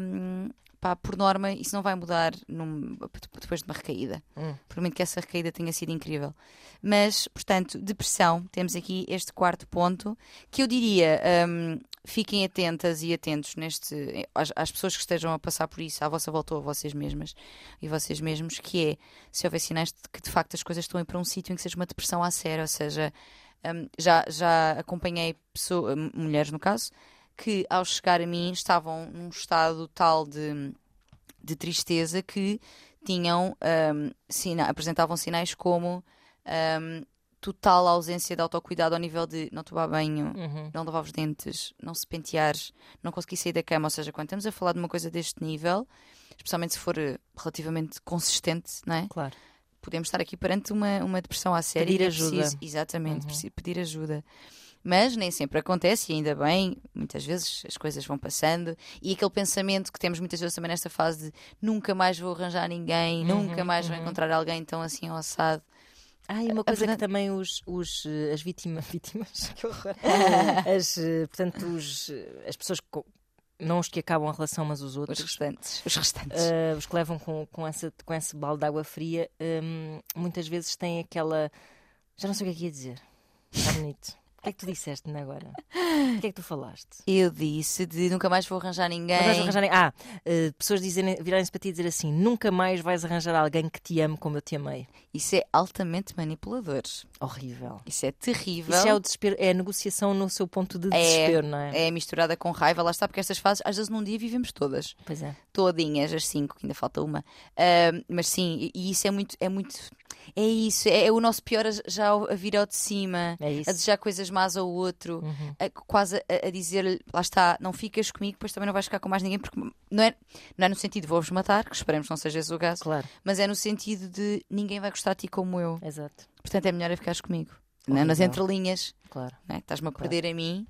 Speaker 2: um, pá, por norma, isso não vai mudar num- depois de uma recaída.
Speaker 1: Hum.
Speaker 2: Por muito que essa recaída tenha sido incrível. Mas, portanto, depressão, temos aqui este quarto ponto, que eu diria, hum, fiquem atentas e atentos neste, às, às pessoas que estejam a passar por isso, à vossa volta ou a vocês mesmas e vocês mesmos, que é se houver sinais de que de facto as coisas estão a ir para um sítio em que seja uma depressão à sério, ou seja, hum, já, já acompanhei pessoa- m- mulheres no caso, que ao chegar a mim estavam num estado tal de, de tristeza que tinham hum, sina- apresentavam sinais como hum, total ausência de autocuidado ao nível de não tomar banho,
Speaker 1: Uhum.
Speaker 2: não lavar os dentes, não se pentear, não conseguir sair da cama. Ou seja, quando estamos a falar de uma coisa deste nível, especialmente se for eh, relativamente consistente, não é?
Speaker 1: Claro.
Speaker 2: podemos estar aqui perante uma, uma depressão à séria
Speaker 1: Pedir
Speaker 2: é
Speaker 1: ajuda.
Speaker 2: preciso- exatamente,
Speaker 1: Uhum.
Speaker 2: preciso pedir ajuda. Mas nem sempre acontece, e ainda bem, muitas vezes as coisas vão passando, e aquele pensamento que temos muitas vezes também nesta fase de nunca mais vou arranjar ninguém,
Speaker 1: Uhum,
Speaker 2: nunca mais vou
Speaker 1: uhum.
Speaker 2: encontrar alguém tão assim ao assado.
Speaker 1: Ah, e uma coisa
Speaker 2: verdade-
Speaker 1: que também os, os, eh, as vítimas, vítimas, que horror. As, eh, portanto, os, eh, as pessoas, que não os que acabam a relação, mas os
Speaker 2: Os
Speaker 1: outros,
Speaker 2: restantes. Os restantes.
Speaker 1: eh, os que levam com, com, essa, com esse balde de água fria, hum, muitas vezes têm aquela. Já não sei o que é que ia dizer. Está bonito. O que é que tu disseste agora? O que é que tu falaste?
Speaker 2: Eu disse de nunca mais vou arranjar ninguém.
Speaker 1: Não vais arranjar... Ah, eh, pessoas dizerem, virarem-se para ti e dizer assim: nunca mais vais arranjar alguém que te ame como eu te amei.
Speaker 2: Isso é altamente manipulador.
Speaker 1: Horrível.
Speaker 2: Isso é terrível.
Speaker 1: Isso é o desespero, é a negociação no seu ponto de
Speaker 2: É,
Speaker 1: desespero, não é?
Speaker 2: É misturada com raiva, lá está, porque estas fases, às vezes num dia vivemos todas.
Speaker 1: Pois é.
Speaker 2: todinhas, as cinco, que ainda falta uma. Ahm, mas sim, e isso é muito, é muito. É isso, é, é o nosso pior a- já a vir ao de cima,
Speaker 1: É
Speaker 2: a desejar coisas más ao outro,
Speaker 1: Uhum.
Speaker 2: a- quase a, a dizer-lhe, lá está, não ficas comigo, depois também não vais ficar com mais ninguém, porque não é, não é no sentido de vou-vos matar, que esperemos não seja esse o caso,
Speaker 1: Claro,
Speaker 2: mas é no sentido de ninguém vai gostar de ti como eu,
Speaker 1: exato.
Speaker 2: portanto é melhor é ficares comigo. Não é? Nas entrelinhas,
Speaker 1: Claro.
Speaker 2: é? estás-me a
Speaker 1: Claro.
Speaker 2: perder a mim,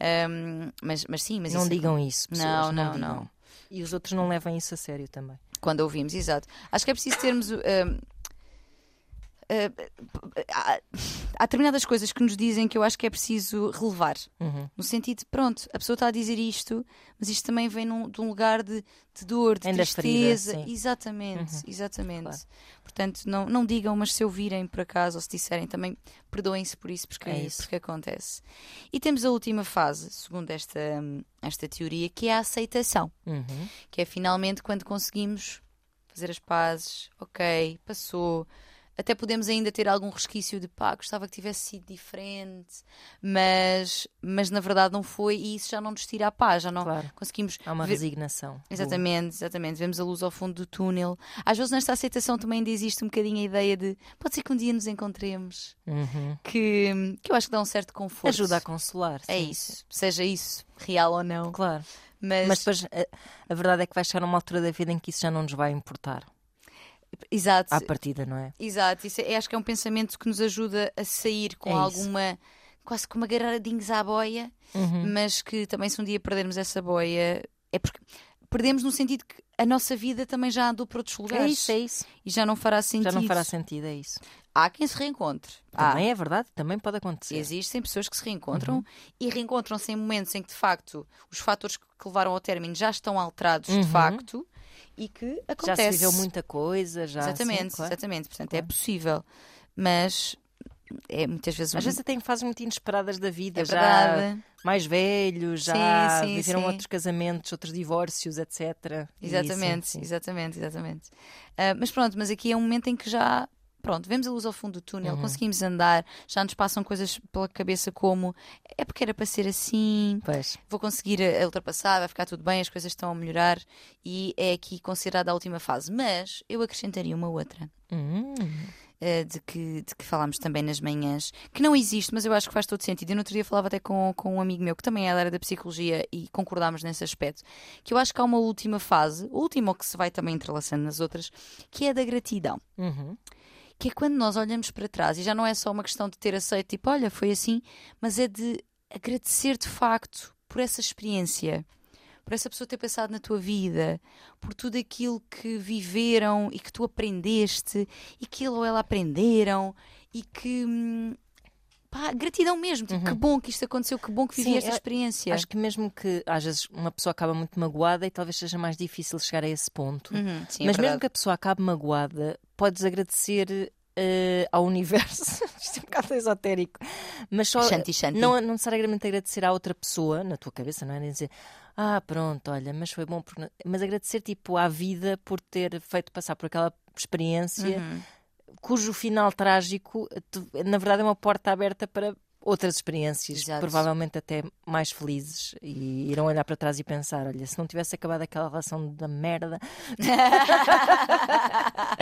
Speaker 2: Ahm, mas, mas sim, mas
Speaker 1: não
Speaker 2: isso-
Speaker 1: digam isso, pessoas.
Speaker 2: Não,
Speaker 1: Não,
Speaker 2: não, não.
Speaker 1: E os outros não levem isso a sério também.
Speaker 2: quando ouvimos, exato. Acho que é preciso termos. hum, há, há determinadas coisas que nos dizem que eu acho que é preciso relevar.
Speaker 1: Uhum.
Speaker 2: No sentido de, pronto, a pessoa está a dizer isto, mas isto também vem num- de um lugar de, de dor, de
Speaker 1: Ainda ferida,
Speaker 2: tristeza.
Speaker 1: sim.
Speaker 2: exatamente,
Speaker 1: Uhum.
Speaker 2: exatamente.
Speaker 1: Claro.
Speaker 2: Portanto, não, não digam, mas se ouvirem por acaso ou se disserem também, perdoem-se por isso, porque,
Speaker 1: É isso.
Speaker 2: porque acontece. E temos a última fase, segundo esta, esta teoria, que é a aceitação
Speaker 1: Uhum.
Speaker 2: que é finalmente quando conseguimos fazer as pazes, ok, passou. Até podemos ainda ter algum resquício de pá, gostava que tivesse sido diferente, mas, mas na verdade não foi e isso já não nos tira a paz, já não
Speaker 1: Claro.
Speaker 2: conseguimos
Speaker 1: Há uma
Speaker 2: ver-
Speaker 1: resignação.
Speaker 2: Exatamente, exatamente. Vemos a luz ao fundo do túnel. Às vezes nesta aceitação também ainda existe um bocadinho a ideia de pode ser que um dia nos encontremos,
Speaker 1: Uhum.
Speaker 2: que, que eu acho que dá um certo conforto.
Speaker 1: Ajuda a consolar.
Speaker 2: É
Speaker 1: sim,
Speaker 2: isso,
Speaker 1: sim.
Speaker 2: seja isso real ou não.
Speaker 1: Claro.
Speaker 2: Mas,
Speaker 1: Mas depois a, a verdade é que vai chegar uma altura da vida em que isso já não nos vai importar.
Speaker 2: Exato,
Speaker 1: À partida, não é?
Speaker 2: Exato, isso é, acho que é um pensamento que nos ajuda a sair com
Speaker 1: É
Speaker 2: alguma, quase como agarradinhos à boia,
Speaker 1: Uhum.
Speaker 2: mas que também se um dia perdermos essa boia, é porque perdemos no sentido que a nossa vida também já andou para outros
Speaker 1: É
Speaker 2: lugares
Speaker 1: isso, é isso.
Speaker 2: e já não fará sentido.
Speaker 1: Já não fará sentido, é isso.
Speaker 2: Há quem se reencontre. Há.
Speaker 1: Também é verdade, também pode acontecer.
Speaker 2: Existem pessoas que se
Speaker 1: Uhum.
Speaker 2: reencontram e reencontram-se em momentos em que de facto os fatores que levaram ao término já estão alterados
Speaker 1: Uhum.
Speaker 2: de facto e que
Speaker 1: Já
Speaker 2: acontece.
Speaker 1: se viveu muita coisa, já.
Speaker 2: Exatamente,
Speaker 1: sim, claro.
Speaker 2: exatamente. Portanto,
Speaker 1: Claro.
Speaker 2: é possível. Mas é muitas vezes
Speaker 1: Às vezes até em fases muito inesperadas da vida,
Speaker 2: é
Speaker 1: já
Speaker 2: verdade.
Speaker 1: mais velhos, já
Speaker 2: Sim, sim,
Speaker 1: viveram
Speaker 2: sim.
Speaker 1: outros casamentos, outros divórcios, etc.
Speaker 2: Exatamente, exatamente, exatamente. Ah, mas pronto, mas aqui é um momento em que já. Pronto, vemos a luz ao fundo do túnel,
Speaker 1: Uhum.
Speaker 2: conseguimos andar, já nos passam coisas pela cabeça como é porque era para ser assim,
Speaker 1: Pois.
Speaker 2: vou conseguir a- a ultrapassar, vai ficar tudo bem, as coisas estão a melhorar e é aqui considerada a última fase. Mas eu acrescentaria uma outra,
Speaker 1: Hum,
Speaker 2: uh, de, que, de que falámos também nas manhãs, que não existe, mas eu acho que faz todo sentido. Eu no outro dia falava até com, com um amigo meu que também é da área da psicologia e concordámos nesse aspecto, que eu acho que há uma última fase, última que se vai também entrelaçando nas outras, que é a da gratidão.
Speaker 1: Uhum.
Speaker 2: Que é quando nós olhamos para trás e já não é só uma questão de ter aceito, tipo, olha, foi assim, mas é de agradecer de facto por essa experiência por essa pessoa ter passado na tua vida, por tudo aquilo que viveram e que tu aprendeste e que ele ou ela aprenderam e que. Pá, gratidão mesmo. Tipo, Que bom que isto aconteceu, que bom que vivi
Speaker 1: Sim,
Speaker 2: esta
Speaker 1: é-
Speaker 2: experiência.
Speaker 1: Acho que mesmo que às vezes uma pessoa acaba muito magoada e talvez seja mais difícil chegar a esse ponto.
Speaker 2: Uhum, sim, é
Speaker 1: Mas mesmo
Speaker 2: verdade.
Speaker 1: que a pessoa acabe magoada, podes agradecer eh, ao universo. Isto é um bocado esotérico. Mas só.
Speaker 2: Shanti, shanti.
Speaker 1: Não, não necessariamente agradecer à outra pessoa, na tua cabeça, não é? Nem dizer, ah, pronto, olha, mas foi bom. Porque... Mas agradecer, tipo, à vida por ter feito passar por aquela experiência,
Speaker 2: Uhum.
Speaker 1: Cujo final trágico, na verdade, é uma porta aberta para outras experiências,
Speaker 2: Exato.
Speaker 1: provavelmente até mais felizes, e irão olhar para trás e pensar: olha, se não tivesse acabado aquela relação da merda,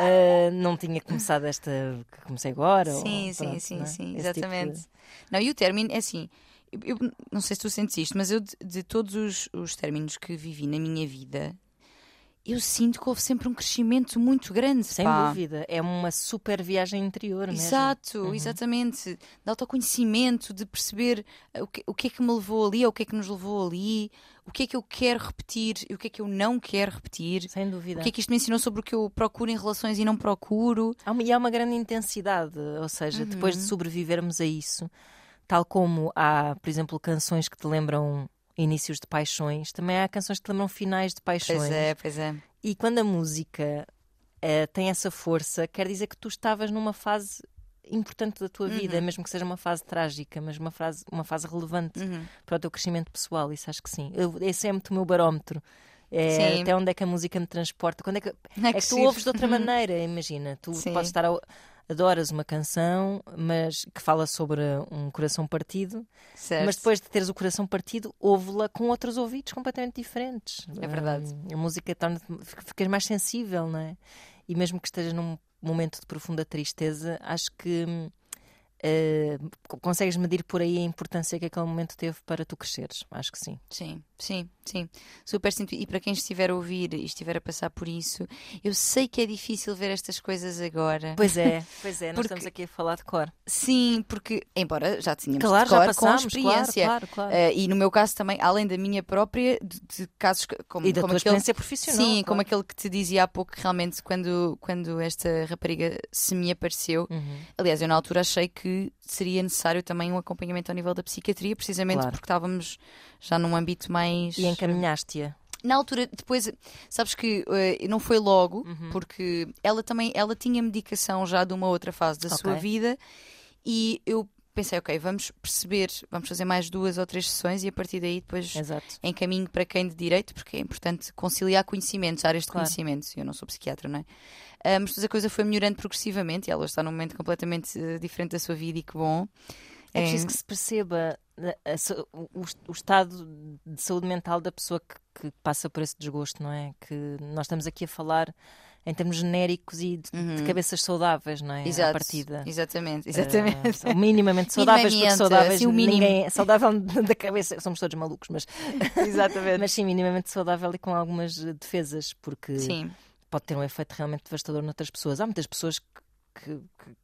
Speaker 1: eh, não tinha começado esta que comecei agora. ou
Speaker 2: Sim, sim,
Speaker 1: pronto,
Speaker 2: sim,
Speaker 1: é?
Speaker 2: sim,
Speaker 1: Esse tipo de-
Speaker 2: exatamente. Não, e o término é assim. Eu, eu não sei se tu sentes isto, mas eu, de, de todos os, os términos que vivi na minha vida, eu sinto que houve sempre um crescimento muito grande.
Speaker 1: Sem
Speaker 2: pá.
Speaker 1: dúvida, é uma super viagem interior mesmo.
Speaker 2: Exato,
Speaker 1: Uhum.
Speaker 2: exatamente. De autoconhecimento, de perceber uh, o que, o que é que me levou ali, ou o que é que nos levou ali, o que é que eu quero repetir e o que é que eu não quero repetir.
Speaker 1: Sem dúvida.
Speaker 2: O que é que isto me ensinou sobre o que eu procuro em relações e não procuro?
Speaker 1: Há uma, e há uma grande intensidade, ou seja, depois
Speaker 2: Uhum.
Speaker 1: de sobrevivermos a isso, tal como há, por exemplo, canções que te lembram inícios de paixões, também há canções que lembram finais de paixões.
Speaker 2: Pois é, pois é.
Speaker 1: E quando a música eh, tem essa força, quer dizer que tu estavas numa fase importante da tua vida,
Speaker 2: Uhum.
Speaker 1: mesmo que seja uma fase trágica, mas uma fase, uma fase relevante
Speaker 2: Uhum.
Speaker 1: para o teu crescimento pessoal. Isso acho que sim. Eu, esse é muito o meu barómetro. É, até onde é que a música me transporta? Quando é que,
Speaker 2: É
Speaker 1: é
Speaker 2: que
Speaker 1: que tu ouves de outra maneira, imagina. Tu
Speaker 2: Sim.
Speaker 1: podes estar a, adoras uma canção, mas que fala sobre um coração partido,
Speaker 2: Certo.
Speaker 1: mas depois de teres o coração partido, ouve-la com outros ouvidos completamente diferentes.
Speaker 2: É verdade.
Speaker 1: Hum, a música torna ficas mais sensível, não é? E mesmo que estejas num momento de profunda tristeza, acho que eh, consegues medir por aí a importância que aquele momento teve para tu cresceres. Acho que sim.
Speaker 2: Sim, sim, sim. Super sinto. E para quem estiver a ouvir e estiver a passar por isso, eu sei que é difícil ver estas coisas agora.
Speaker 1: Pois é, pois é, nós
Speaker 2: Porque-
Speaker 1: estamos aqui a falar de cor.
Speaker 2: Sim, porque, embora já tínhamos
Speaker 1: Claro,
Speaker 2: de
Speaker 1: já
Speaker 2: cor
Speaker 1: passámos,
Speaker 2: com experiência.
Speaker 1: claro, claro, claro.
Speaker 2: Eh, e no meu caso também, além da minha própria, de, de casos como,
Speaker 1: e da
Speaker 2: como
Speaker 1: tua
Speaker 2: aquele,
Speaker 1: experiência profissional.
Speaker 2: Sim,
Speaker 1: claro.
Speaker 2: como aquele que te dizia há pouco, que realmente, quando, quando esta rapariga se me apareceu,
Speaker 1: Uhum.
Speaker 2: aliás, eu na altura achei que seria necessário também um acompanhamento ao nível da psiquiatria, precisamente porque estávamos já num âmbito mais.
Speaker 1: E encaminhaste-a.
Speaker 2: Na altura, depois, sabes que eh, não foi logo,
Speaker 1: Uhum.
Speaker 2: porque ela também ela tinha medicação já de uma outra fase da sua
Speaker 1: Ok.
Speaker 2: vida e eu pensei, ok, vamos perceber, vamos fazer mais duas ou três sessões e a partir daí depois
Speaker 1: Exato.
Speaker 2: encaminho para quem de direito, porque é importante conciliar conhecimentos, áreas de
Speaker 1: Claro.
Speaker 2: conhecimentos. Eu não sou psiquiatra, não é? Ah, mas depois a coisa foi melhorando progressivamente e ela está num momento completamente eh, diferente da sua vida e que bom.
Speaker 1: É preciso que se perceba o, o estado de saúde mental da pessoa que, que passa por esse desgosto, não é? Que nós estamos aqui a falar em termos genéricos e de, de
Speaker 2: Uhum.
Speaker 1: cabeças saudáveis, não é?
Speaker 2: Exato,
Speaker 1: À partida.
Speaker 2: Exatamente,
Speaker 1: Eh,
Speaker 2: exatamente.
Speaker 1: são minimamente saudáveis, porque saudáveis
Speaker 2: assim, o mínimo.
Speaker 1: ninguém é saudável da cabeça, somos todos malucos, mas,
Speaker 2: exatamente.
Speaker 1: mas sim, minimamente saudável e com algumas eh, defesas, porque
Speaker 2: Sim,
Speaker 1: pode ter um efeito realmente devastador noutras pessoas. Há muitas pessoas que, que, que-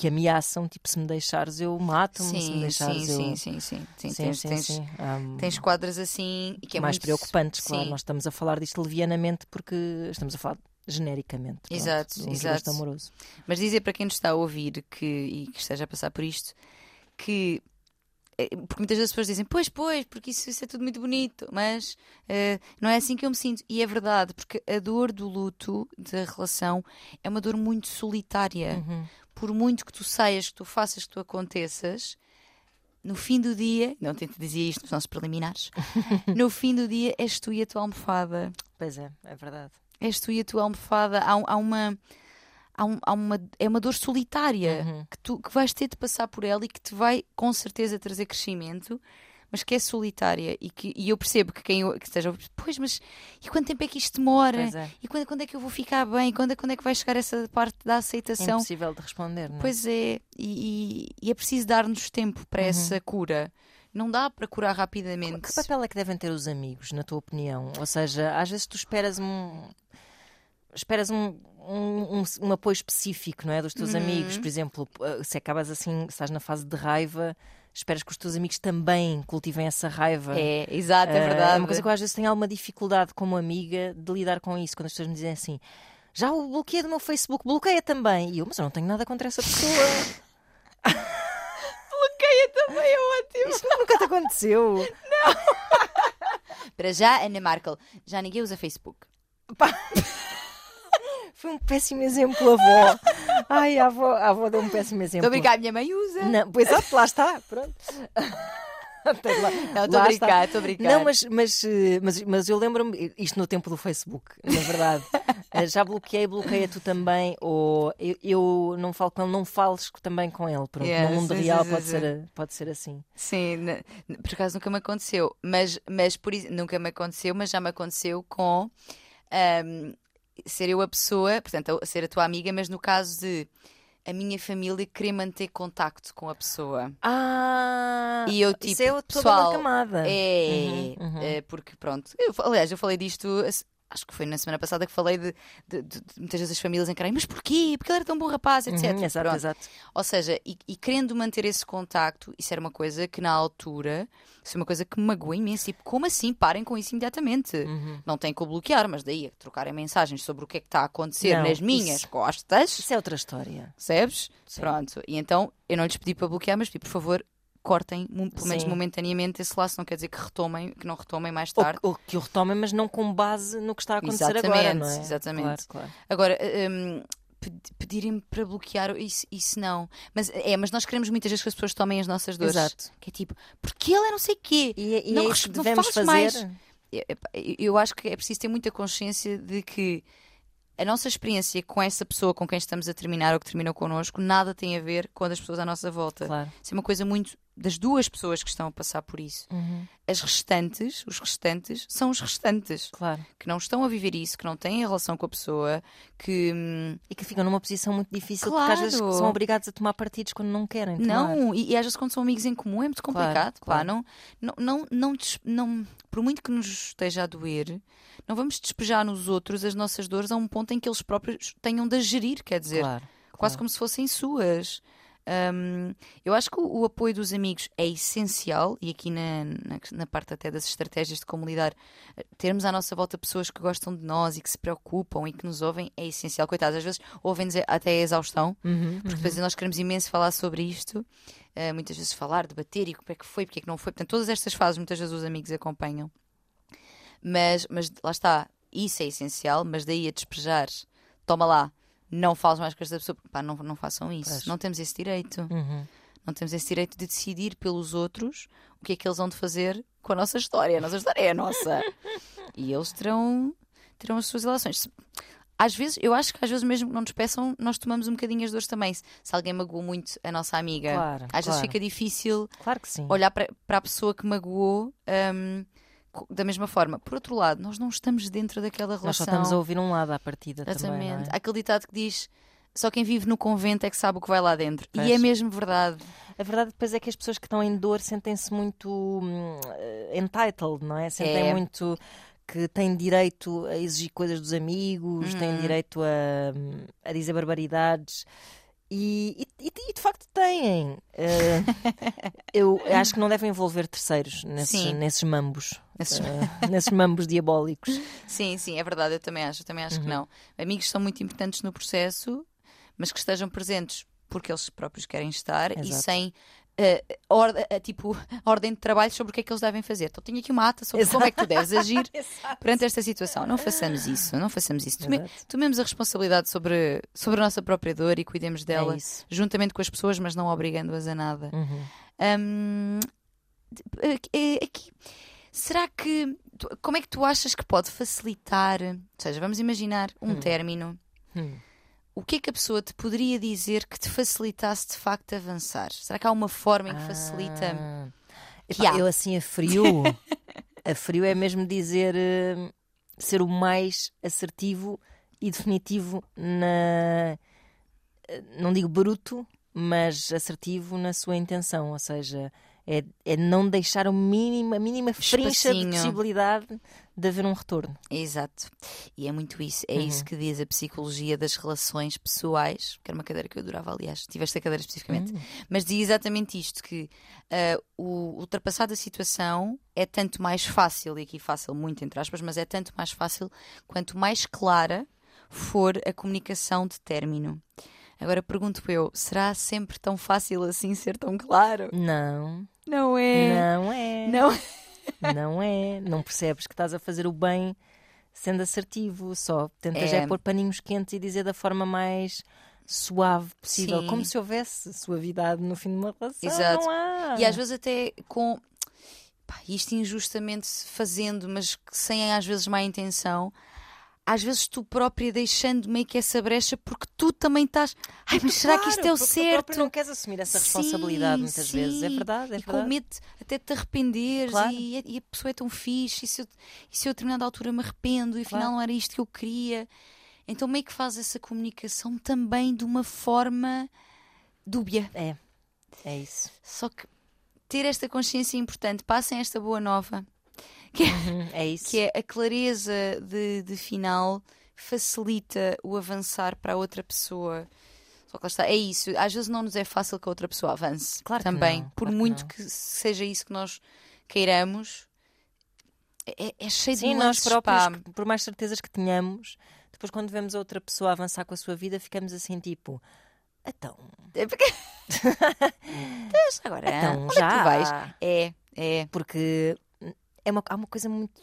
Speaker 1: que ameaçam, tipo, se me deixares eu mato-me, se me deixares
Speaker 2: sim,
Speaker 1: eu...
Speaker 2: sim, sim, sim, sim.
Speaker 1: Sim,
Speaker 2: Tens,
Speaker 1: sim,
Speaker 2: tens,
Speaker 1: sim. Há
Speaker 2: tens quadras assim e que é
Speaker 1: mais
Speaker 2: muito...
Speaker 1: preocupantes, claro. Nós estamos a falar disto levianamente porque estamos a falar genericamente. pronto,
Speaker 2: Exato,
Speaker 1: um
Speaker 2: exato.
Speaker 1: amoroso.
Speaker 2: Mas dizer para quem nos está a ouvir que, e que esteja a passar por isto que eh, porque muitas vezes as pessoas dizem, pois, pois, porque isso, isso é tudo muito bonito, mas eh, não é assim que eu me sinto. E é verdade, porque a dor do luto, da relação, é uma dor muito solitária.
Speaker 1: Uhum.
Speaker 2: Por muito que tu saias, que tu faças, que tu aconteças, no fim do dia, não tento dizer isto nos nossos preliminares, no fim do dia és tu e a tua almofada.
Speaker 1: Pois é, é verdade.
Speaker 2: És tu e a tua almofada. Há, há uma. Há, um- há uma, é uma dor solitária
Speaker 1: Uhum.
Speaker 2: que tu que vais ter de passar por ela e que te vai com certeza trazer crescimento, mas que é solitária e que e eu percebo que quem que esteja, pois, mas e quanto tempo é que isto demora?
Speaker 1: É.
Speaker 2: E quando, quando é que eu vou ficar bem? Quando, é- quando é que vai chegar essa parte da
Speaker 1: É
Speaker 2: aceitação?
Speaker 1: impossível de responder, não é?
Speaker 2: Pois é, e, e- e é preciso dar-nos tempo para essa cura. Não dá para curar rapidamente.
Speaker 1: Que papel é que devem ter os amigos, na tua opinião? Ou seja, às vezes tu esperas um. Esperas um, um, um- um apoio específico, não é? Dos teus
Speaker 2: Uhum.
Speaker 1: amigos. Por exemplo, eh, se acabas assim, se estás na fase de raiva, esperas que os teus amigos também cultivem essa raiva.
Speaker 2: É, exato, é
Speaker 1: Eh,
Speaker 2: verdade.
Speaker 1: É uma coisa que eu às vezes tenho alguma dificuldade como amiga de lidar com isso, quando as pessoas me dizem assim. Já o bloqueei do meu Facebook, bloqueia também. E eu, mas eu não tenho nada contra essa pessoa.
Speaker 2: bloqueia também é ótimo.
Speaker 1: Isso nunca te aconteceu.
Speaker 2: Para já, Ana Markel, já ninguém usa Facebook.
Speaker 1: Foi um péssimo exemplo, avó. Ai, a avó, a avó deu um péssimo exemplo.
Speaker 2: Estou a brincar, a minha mãe usa.
Speaker 1: Não, pois exato, lá está. Pronto. Tem lá-
Speaker 2: Não, estou a brincar, estou a brincar.
Speaker 1: Não, mas, mas, eh, mas, mas eu lembro-me, isto no tempo do Facebook, na verdade. Eh, Já bloqueei, bloqueia tu também, ou eu, eu não falo com ele, não fales também com ele. Pronto,
Speaker 2: Yeah,
Speaker 1: no mundo
Speaker 2: sim,
Speaker 1: real
Speaker 2: sim,
Speaker 1: pode,
Speaker 2: sim,
Speaker 1: ser, pode ser assim.
Speaker 2: Sim, por acaso nunca me aconteceu, mas, mas por isso, nunca me aconteceu, mas já me aconteceu com ahm, ser eu a pessoa, portanto, a- ser a tua amiga, mas no caso de a minha família querer manter contacto com a pessoa.
Speaker 1: Ah,
Speaker 2: E eu,
Speaker 1: isso
Speaker 2: tipo,
Speaker 1: é toda
Speaker 2: pessoal,
Speaker 1: uma camada.
Speaker 2: É,
Speaker 1: Uhum, uhum.
Speaker 2: é, porque pronto, eu, aliás, eu falei disto, acho que foi na semana passada que falei de, de- de- de muitas vezes as famílias encararem, mas porquê? Porque ele era tão bom rapaz, etc.
Speaker 1: Uhum, exato, exato.
Speaker 2: Ou seja, e, e querendo manter esse contacto, isso era uma coisa que na altura, isso é uma coisa que me magoou imenso. Tipo, como assim? Parem com isso imediatamente.
Speaker 1: Uhum.
Speaker 2: Não tem que o bloquear, mas daí a trocarem mensagens sobre o que é que está a acontecer
Speaker 1: Não,
Speaker 2: nas minhas
Speaker 1: isso-
Speaker 2: costas,
Speaker 1: Isso é outra história.
Speaker 2: percebes?
Speaker 1: Sim.
Speaker 2: Pronto. E então eu não lhes pedi para bloquear, mas pedi, por favor, cortem, pelo menos
Speaker 1: Sim.
Speaker 2: momentaneamente, esse laço. Não quer dizer que retomem, que não retomem mais
Speaker 1: Ou,
Speaker 2: tarde.
Speaker 1: ou que o retomem, mas não com base no que está a acontecer agora,
Speaker 2: Exatamente,
Speaker 1: não é?
Speaker 2: exatamente.
Speaker 1: Claro, claro.
Speaker 2: Agora, hum, ped- pedirem para bloquear, isso, isso não. Mas é, mas nós queremos muitas vezes que as pessoas tomem as nossas dores.
Speaker 1: Exato.
Speaker 2: Que é tipo, porque ele é não sei quê.
Speaker 1: E, e
Speaker 2: Não
Speaker 1: é isso que devemos fazer.
Speaker 2: mais. Eu acho que é preciso ter muita consciência de que a nossa experiência com essa pessoa com quem estamos a terminar ou que terminou connosco nada tem a ver com as pessoas à nossa volta.
Speaker 1: Claro.
Speaker 2: Isso é uma coisa muito das duas pessoas que estão a passar por isso.
Speaker 1: Uhum,
Speaker 2: As restantes, os restantes, são os restantes
Speaker 1: claro.
Speaker 2: que não estão a viver isso, que não têm a relação com a pessoa, que hum,
Speaker 1: E que ficam numa posição muito difícil porque às vezes
Speaker 2: Claro.
Speaker 1: são obrigados a tomar partidos quando não querem tomar.
Speaker 2: não, e, e às vezes quando são amigos em comum é muito
Speaker 1: Claro,
Speaker 2: complicado. pá,
Speaker 1: claro.
Speaker 2: não, não, não, não, des- não- por muito que nos esteja a doer, não vamos despejar nos outros as nossas dores a um ponto em que eles próprios tenham de gerir, quer dizer,
Speaker 1: Claro,
Speaker 2: quase
Speaker 1: claro.
Speaker 2: como se fossem suas. Hum, eu acho que o, o apoio dos amigos é essencial, e aqui na, na, na parte até das estratégias de como lidar, eh, termos à nossa volta pessoas que gostam de nós e que se preocupam e que nos ouvem é essencial. Coitados, às vezes ouvem-nos até a exaustão,
Speaker 1: Uhum,
Speaker 2: porque depois nós queremos imenso falar sobre isto, eh, muitas vezes falar, debater e como é que foi, porque é que não foi. Portanto, todas estas fases muitas vezes os amigos acompanham. Mas, mas lá está, isso é essencial, mas daí a despejar, toma lá, não fales mais com esta pessoa, pá, não, não façam isso.
Speaker 1: Pois.
Speaker 2: Não temos esse direito.
Speaker 1: Uhum.
Speaker 2: Não temos esse direito de decidir pelos outros o que é que eles vão de fazer com a nossa história. A nossa história é a nossa. E eles terão, terão as suas relações. Às vezes, eu acho que às vezes mesmo que não nos peçam, nós tomamos um bocadinho as dores também. Se alguém magoou muito a nossa amiga,
Speaker 1: Claro,
Speaker 2: às vezes
Speaker 1: claro.
Speaker 2: fica difícil
Speaker 1: Claro que sim.
Speaker 2: olhar para, para a pessoa que magoou co- da mesma forma. Por outro lado, nós não estamos dentro daquela relação.
Speaker 1: Nós só estamos a ouvir um lado à partida também.
Speaker 2: Exatamente. Há
Speaker 1: é?
Speaker 2: aquele ditado que diz só quem vive no convento é que sabe o que vai lá dentro.
Speaker 1: Pois.
Speaker 2: E é mesmo verdade.
Speaker 1: A verdade depois é que as pessoas que estão em dor sentem-se muito hum, eh, entitled, não é? Sentem
Speaker 2: É.
Speaker 1: muito que têm direito a exigir coisas dos amigos, têm
Speaker 2: Uhum.
Speaker 1: direito a, hum, a dizer barbaridades. E, e- e- e de facto têm. Eh, eu acho que não devem envolver terceiros nesses,
Speaker 2: Sim.
Speaker 1: nesses mambos.
Speaker 2: Nesses-
Speaker 1: eh, nesses mambos diabólicos.
Speaker 2: Sim, sim, é verdade, eu também acho, eu também acho que não. Amigos são muito importantes no processo, mas que estejam presentes porque eles próprios querem estar e
Speaker 1: Exato.
Speaker 2: sem eh, orde- eh, tipo, ordem de trabalho sobre o que é que eles devem fazer. Então tenho aqui uma ata sobre como é que tu deves agir perante esta situação. Não façamos isso, não façamos isso. Tome-
Speaker 1: Exato.
Speaker 2: tomemos a responsabilidade sobre, sobre a nossa própria dor e cuidemos dela
Speaker 1: É
Speaker 2: juntamente com as pessoas, mas não obrigando-as a nada.
Speaker 1: Uhum.
Speaker 2: Hum, de- aqui- aqui, será que. Como é que tu achas que pode facilitar? Ou seja, vamos imaginar um término.
Speaker 1: Hum.
Speaker 2: O que é que a pessoa te poderia dizer que te facilitasse de facto avançar? Será que há uma forma em que facilita?
Speaker 1: Ah,
Speaker 2: que
Speaker 1: Epá, eu assim a frio, a frio é mesmo dizer eh, ser o mais assertivo e definitivo na eh, não digo bruto, mas assertivo na sua intenção, ou seja, é, é não deixar o mínimo, a mínima frincha de possibilidade de haver um retorno.
Speaker 2: Exato. E é muito isso. É
Speaker 1: Uhum.
Speaker 2: isso que diz a psicologia das relações pessoais, que era uma cadeira que eu adorava, aliás. Tive esta cadeira especificamente.
Speaker 1: Hum.
Speaker 2: Mas diz exatamente isto: que ah, o ultrapassar da situação é tanto mais fácil, e aqui fácil muito entre aspas, mas é tanto mais fácil quanto mais clara for a comunicação de término. Agora pergunto eu, será sempre tão fácil assim ser tão claro?
Speaker 1: Não,
Speaker 2: Não é.
Speaker 1: não é.
Speaker 2: Não.
Speaker 1: Não é. Não percebes que estás a fazer o bem sendo assertivo, só tentas
Speaker 2: É.
Speaker 1: é, pôr paninhos quentes e dizer da forma mais suave possível,
Speaker 2: Sim.
Speaker 1: como se houvesse suavidade no fim de uma relação.
Speaker 2: Exato. E às vezes até com pá, isto injustamente fazendo, mas sem às vezes má intenção, às vezes tu própria deixando meio que essa brecha porque tu também estás. Ai, mas será que isto é o
Speaker 1: tu
Speaker 2: certo?
Speaker 1: próprio não queres assumir essa responsabilidade
Speaker 2: Sim,
Speaker 1: muitas vezes. É
Speaker 2: sim.
Speaker 1: verdade, é
Speaker 2: e com
Speaker 1: verdade.
Speaker 2: medo até de te arrependeres
Speaker 1: Claro.
Speaker 2: e, e a pessoa é tão fixe e se, eu, e se eu a determinada altura me arrependo e afinal
Speaker 1: Claro.
Speaker 2: não era isto que eu queria. Então meio que faz essa comunicação também de uma forma dúbia.
Speaker 1: É, é isso.
Speaker 2: Só que ter esta consciência é importante. Passem esta boa nova.
Speaker 1: Uhum, é isso.
Speaker 2: que é a clareza de, de final facilita o avançar para a outra pessoa. Só que lá está, é isso. Às vezes não nos é fácil que a outra pessoa avance.
Speaker 1: Claro que
Speaker 2: também.
Speaker 1: não,
Speaker 2: Por
Speaker 1: claro que
Speaker 2: muito
Speaker 1: não.
Speaker 2: que, seja isso que nós queiramos, é, é cheio de
Speaker 1: Sim, nós
Speaker 2: nuances,
Speaker 1: próprios, que- por mais certezas que tenhamos, depois quando vemos a outra pessoa avançar com a sua vida, ficamos assim tipo. Então,
Speaker 2: É porque... Agora,
Speaker 1: então
Speaker 2: onde
Speaker 1: já.
Speaker 2: é que tu vais? É, é.
Speaker 1: Porque é uma, há uma coisa muito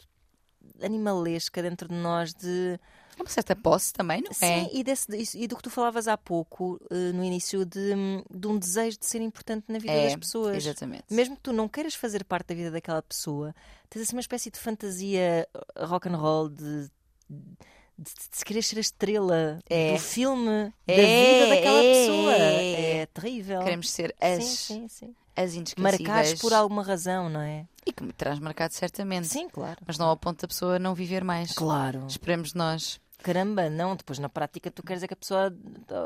Speaker 1: animalesca dentro de nós de.
Speaker 2: É uma certa posse também, não é?
Speaker 1: Sim, e, desse, e do que tu falavas há pouco, eh, no início, de, de um desejo de ser importante na vida
Speaker 2: É,
Speaker 1: das pessoas.
Speaker 2: Exatamente.
Speaker 1: Mesmo que tu não queiras fazer parte da vida daquela pessoa, tens assim uma espécie de fantasia uh, rock and roll de, de, de querer ser a estrela
Speaker 2: É.
Speaker 1: do filme da
Speaker 2: É,
Speaker 1: vida daquela
Speaker 2: é,
Speaker 1: pessoa.
Speaker 2: é.
Speaker 1: É terrível.
Speaker 2: Queremos ser as,
Speaker 1: Sim, sim, sim.
Speaker 2: As inesquecíveis.
Speaker 1: Marcados por alguma razão, não é?
Speaker 2: E que me terás marcado certamente.
Speaker 1: Sim, claro.
Speaker 2: Mas não ao ponto da pessoa não viver mais.
Speaker 1: Claro.
Speaker 2: Esperemos nós.
Speaker 1: Caramba, não. Depois na prática tu queres é que a pessoa,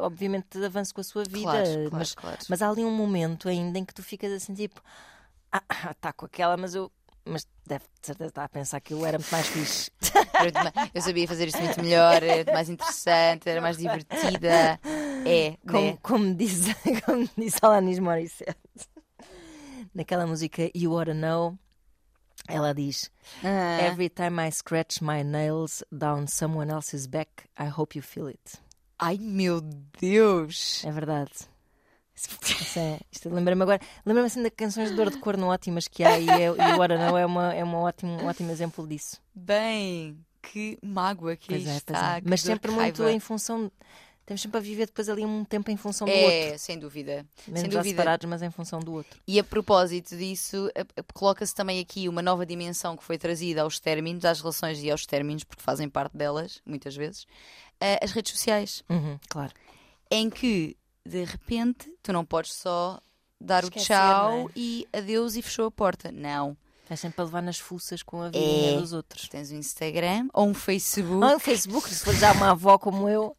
Speaker 1: obviamente, avance com a sua vida.
Speaker 2: Claro, claro,
Speaker 1: mas,
Speaker 2: claro.
Speaker 1: mas há ali um momento ainda em que tu ficas assim tipo, ah, está com aquela, mas eu. Mas deve de certeza estar a pensar que eu era muito mais fixe.
Speaker 2: Eu sabia fazer isto muito melhor, era mais interessante, era mais divertida. É,
Speaker 1: Como,
Speaker 2: né?
Speaker 1: como, diz, como diz Alanis Morissette. Naquela música You Oughta Know, ela diz:
Speaker 2: Ah,
Speaker 1: Every time I scratch my nails down someone else's back, I hope you feel it.
Speaker 2: Ai meu Deus!
Speaker 1: É verdade. Isso é- isto lembra-me agora. Lembra-me assim de canções de dor de corno ótimas que há e, é, e o Know é, uma, é uma ótimo, um ótimo exemplo disso.
Speaker 2: Bem, que mágoa que
Speaker 1: Pois é,
Speaker 2: está.
Speaker 1: é. Mas sempre muito
Speaker 2: raiva.
Speaker 1: em função. Temos sempre a viver depois ali um tempo em função do outro.
Speaker 2: É, sem dúvida.
Speaker 1: Mesmo
Speaker 2: sem
Speaker 1: já
Speaker 2: dúvida.
Speaker 1: separados, mas em função do outro.
Speaker 2: E a propósito disso, a- a- coloca-se também aqui uma nova dimensão que foi trazida aos términos, às relações e aos términos, porque fazem parte delas, muitas vezes, eh, as redes sociais.
Speaker 1: Uhum, claro.
Speaker 2: em que de repente tu não podes só dar
Speaker 1: Esquecer,
Speaker 2: o tchau
Speaker 1: é?
Speaker 2: e adeus e fechou a porta. Não.
Speaker 1: Estás sempre a levar nas fuças com a vidinha
Speaker 2: É.
Speaker 1: dos outros.
Speaker 2: Tens um Instagram ou um Facebook.
Speaker 1: Ah, o Facebook, se for já uma avó como eu.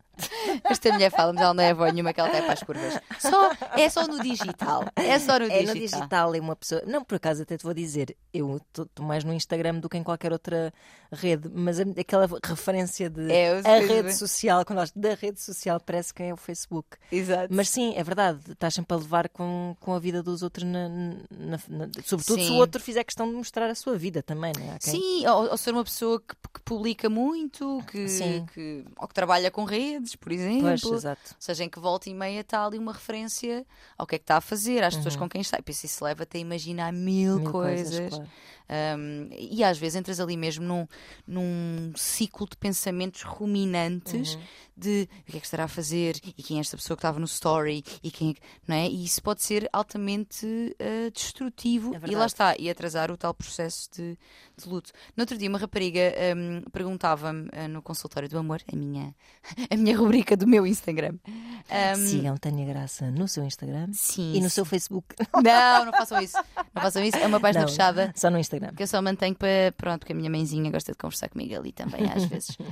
Speaker 2: Esta mulher fala, mas ela não é avó nenhuma que ela está para as curvas. Só, é só no digital. É só no
Speaker 1: É
Speaker 2: digital.
Speaker 1: no digital, é uma pessoa. Não, por acaso até te vou dizer, eu estou mais no Instagram do que em qualquer outra rede, mas aquela referência de
Speaker 2: É,
Speaker 1: a rede social, quando nós da rede social, parece que é o Facebook.
Speaker 2: Exato.
Speaker 1: Mas sim, é verdade, estás sempre a levar com, com a vida dos outros, na, na- na- sobretudo se
Speaker 2: Sim.
Speaker 1: o outro fizer questão de mostrar a sua vida também, não é? Quem-
Speaker 2: Sim, ou, ou ser uma pessoa que, que publica muito, que, que, ou que trabalha com redes, por exemplo.
Speaker 1: Pois, exato.
Speaker 2: Ou seja, em que volta e meia está ali uma referência ao que é que está a fazer, às pessoas
Speaker 1: Uhum.
Speaker 2: com quem está. E isso leva-te a imaginar mil,
Speaker 1: Mil
Speaker 2: coisas.
Speaker 1: claro.
Speaker 2: Um, e às vezes entras ali mesmo num, num ciclo de pensamentos ruminantes
Speaker 1: Uhum.
Speaker 2: de o que é que estará a fazer e quem é esta pessoa que estava no story e quem é não é? E isso pode ser altamente uh, destrutivo
Speaker 1: É
Speaker 2: e lá está, e atrasar o tal processo de, de luto. No outro dia, uma rapariga um, perguntava-me uh, no consultório do amor, a minha, a minha rubrica do meu Instagram. Um,
Speaker 1: Sigam Tânia Graça no seu Instagram
Speaker 2: sim,
Speaker 1: e no
Speaker 2: sim.
Speaker 1: seu Facebook.
Speaker 2: Não, não façam isso. Não façam isso. É uma página
Speaker 1: Não,
Speaker 2: fechada
Speaker 1: Só no Instagram.
Speaker 2: Que eu só mantenho para. Pronto, porque a minha mãezinha gosta de conversar comigo ali também, às vezes.